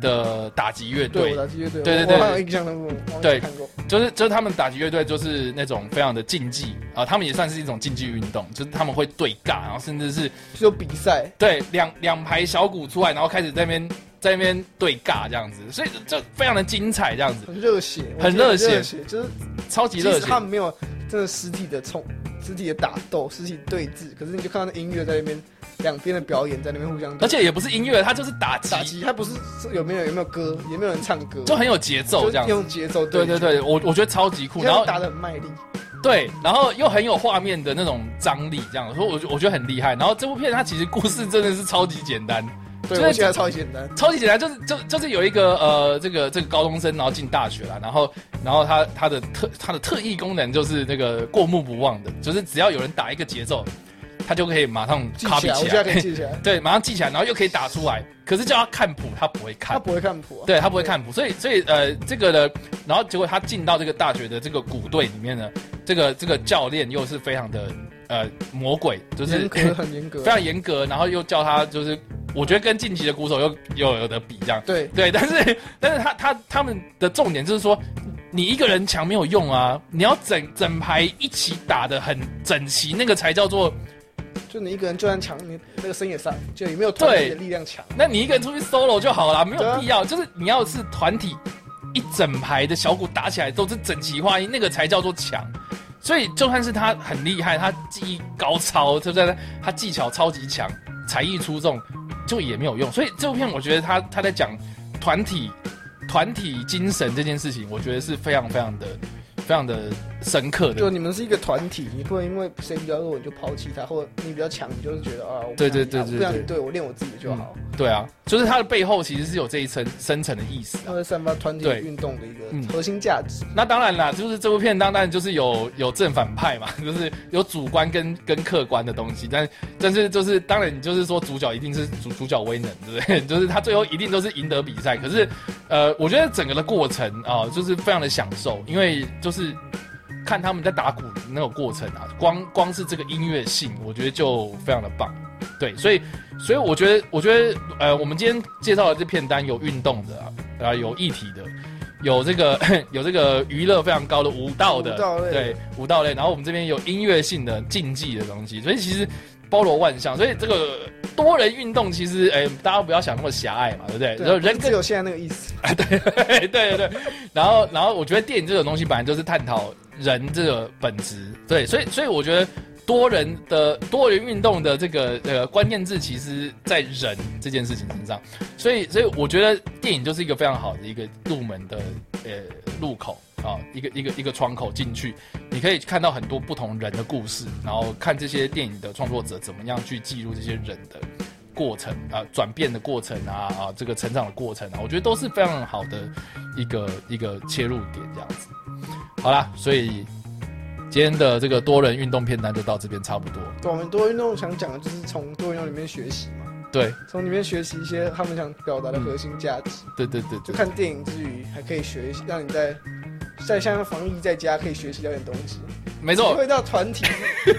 的打击乐，队。我，打击乐队，对对对我我好像有印象中，我忘记对看过。就是就是他们打击乐队就是那种非常的竞技啊、他们也算是一种竞技运动，就是他们会对尬，然后甚至是就比赛，对两两排小鼓出来，然后开始在那边在那边对尬这样子，所以就非常的精彩这样子，很热血，很热血，就是超级热血。他。们没有真的实体的冲、实体的打斗、实体对峙，可是你就看到那音乐在那边两边的表演在那边互相而且也不是音乐，它就是打击，打击，它不是是有没有有没有歌，也没有人唱歌，就很有节奏这样。用节奏，对。对对，我我觉得超级酷，然后打的很卖力，对，然后又很有画面的那种张力，这样，所以我觉我觉得很厉害。然后这部片它其实故事真的是超级简单，对，就是我觉得超级简单，超级简单，就是就就是有一个呃这个这个高中生，然后进大学了，然后然后他他的特他的特异功能就是那个过目不忘的，就是只要有人打一个节奏，他就可以马上记起来，copy 起我现在可以来，记起来，对，马上记起来，然后又可以打出来。可是叫他看谱，他不会看他，不会看谱啊，对他不会看谱，所以所以呃这个呢，然后结果他进到这个大学的这个鼓队里面呢，这个这个教练又是非常的呃魔鬼，就是严格 很严格非，常严格，然后又叫他就是我觉得跟晋级的鼓手又又有得比这样。对，对，但是但是他他他们的重点就是说，你一个人强没有用啊，你要整整排一起打的很整齐，那个才叫做。就你一个人就算强，你那个声也上，就也没有团体的力量强，那你一个人出去 solo 就好了，没有必要。就是你要是团体一整排的小鼓打起来都是整齐划一，那个才叫做强。所以就算是他很厉害，他技艺高超，对不对？他技巧超级强，才艺出众，就也没有用。所以这部片我觉得他他在讲团体团体精神这件事情，我觉得是非常非常的非常的深刻的。就你们是一个团体，你不能因为谁比较弱你就抛弃他，或者你比较强，你就是觉得啊，我对对对对不想你对我练我自己就好。对啊，就是他的背后其实是有这一层深层的意思啊。它会散发团体运动的一嗯个核心价值。那当然啦，就是这部片当然就是有有正反派嘛，就是有主观跟跟客观的东西，但但是就是当然你就是说主角一定是主主角威能，对不对？就是他最后一定都是赢得比赛。可是呃，我觉得整个的过程啊、就是非常的享受，因为就是看他们在打鼓的那个过程啊，光光是这个音乐性，我觉得就非常的棒。对，所以所以我觉得我觉得呃，我们今天介绍的这片单有运动的啊，啊有议题的。有这个 有这个娱乐非常高的舞蹈的，舞蹈类对舞蹈类，然后我们这边有音乐性的竞技的东西，所以其实包罗万象，所以这个多人运动其实，哎、大家不要想那么狭隘嘛，对不对？然后人人只有现在那个意思。对对对，然后然后我觉得电影这种东西本来就是探讨人这个本质，对，所以所以我觉得多人的多人运动的这个呃关键字，其实在人这件事情身上，所以所以我觉得电影就是一个非常好的一个入门的呃入口啊，一个一个一个窗口进去，你可以看到很多不同人的故事，然后看这些电影的创作者怎么样去记录这些人的。过程啊，转变的过程啊啊，这个成长的过程啊，我觉得都是非常好的一个一个切入点，这样子。好啦，所以今天的这个多人运动片单就到这边差不多。对，我们多运动想讲的就是从多运动里面学习嘛，对。从里面学习一些他们想表达的核心价值。对对对对，就看电影之余，还可以学习，让你在在像防疫在家可以学习到点东西，没错，体会到团体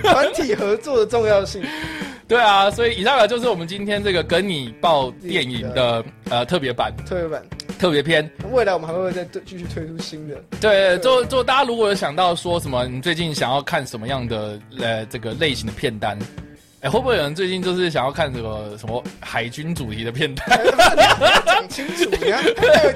团体合作的重要性。对啊，所以以上呢就是我们今天这个跟你报电影的呃特别版。特别版，特别篇。未来我们还会再对继续推出新的。对，就就大家如果有想到说什么，你最近想要看什么样的呃这个类型的片单，哎，会不会有人最近就是想要看这个什么海军主题的片单？讲清楚，你看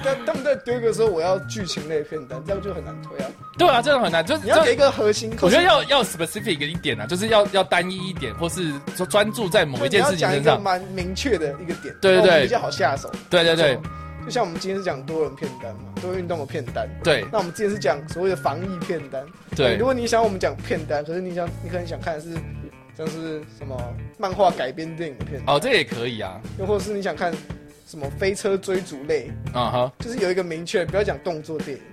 他他们在丢一个说我要剧情类片单，这样就很难推啊。对啊，这种很难，就是你要给一个核心，我觉得要要 specific 一点啊，就是要要单一一点，或是说专注在某一件事情身上。蛮明确的一个点，对对对比较好下手。对对对就像我们今天是讲多人片单嘛，多人运动的片单。对。那我们今天是讲所谓的防疫片单。对。如果你想我们讲片单，可是你想你可能想看的是像是什么漫画改编电影的片单，哦，这也可以啊，又或者是你想看什么飞车追逐类，啊哈，就是有一个明确，不要讲动作电影，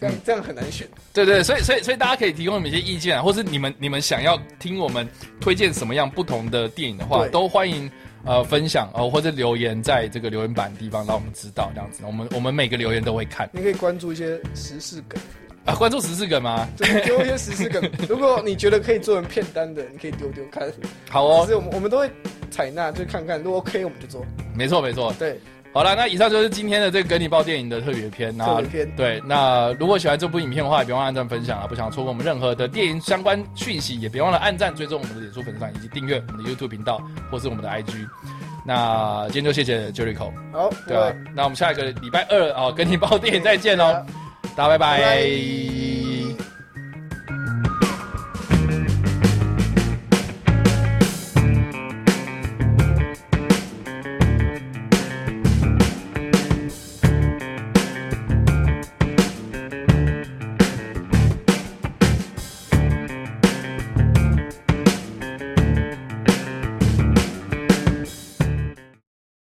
这样、这样很难选。对对，所以所以所以大家可以提供你们一些意见啊，或是你们你们想要听我们推荐什么样不同的电影的话，对。都欢迎呃分享哦，或者留言在这个留言板地方，让我们知道这样子。我们我们每个留言都会看。你可以关注一些时事梗啊，关注时事梗吗？丢一些时事梗。如果你觉得可以做成片单的，你可以丢丢看。好哦，是我们我们都会采纳，就看看，如果 OK 我们就做。没错没错，对。好了，那以上就是今天的这个跟你报电影的特别篇。特别篇。对，那如果喜欢这部影片的话，也别忘了按赞分享啊！不想错过我们任何的电影相关讯息，也别忘了按赞、追踪我们的脸书粉丝团以及订阅我们的 YouTube 频道或是我们的 IG。那今天就谢谢 Jericho。好，对啊，那我们下一个礼拜二啊，跟你报电影再见喽，大家拜拜。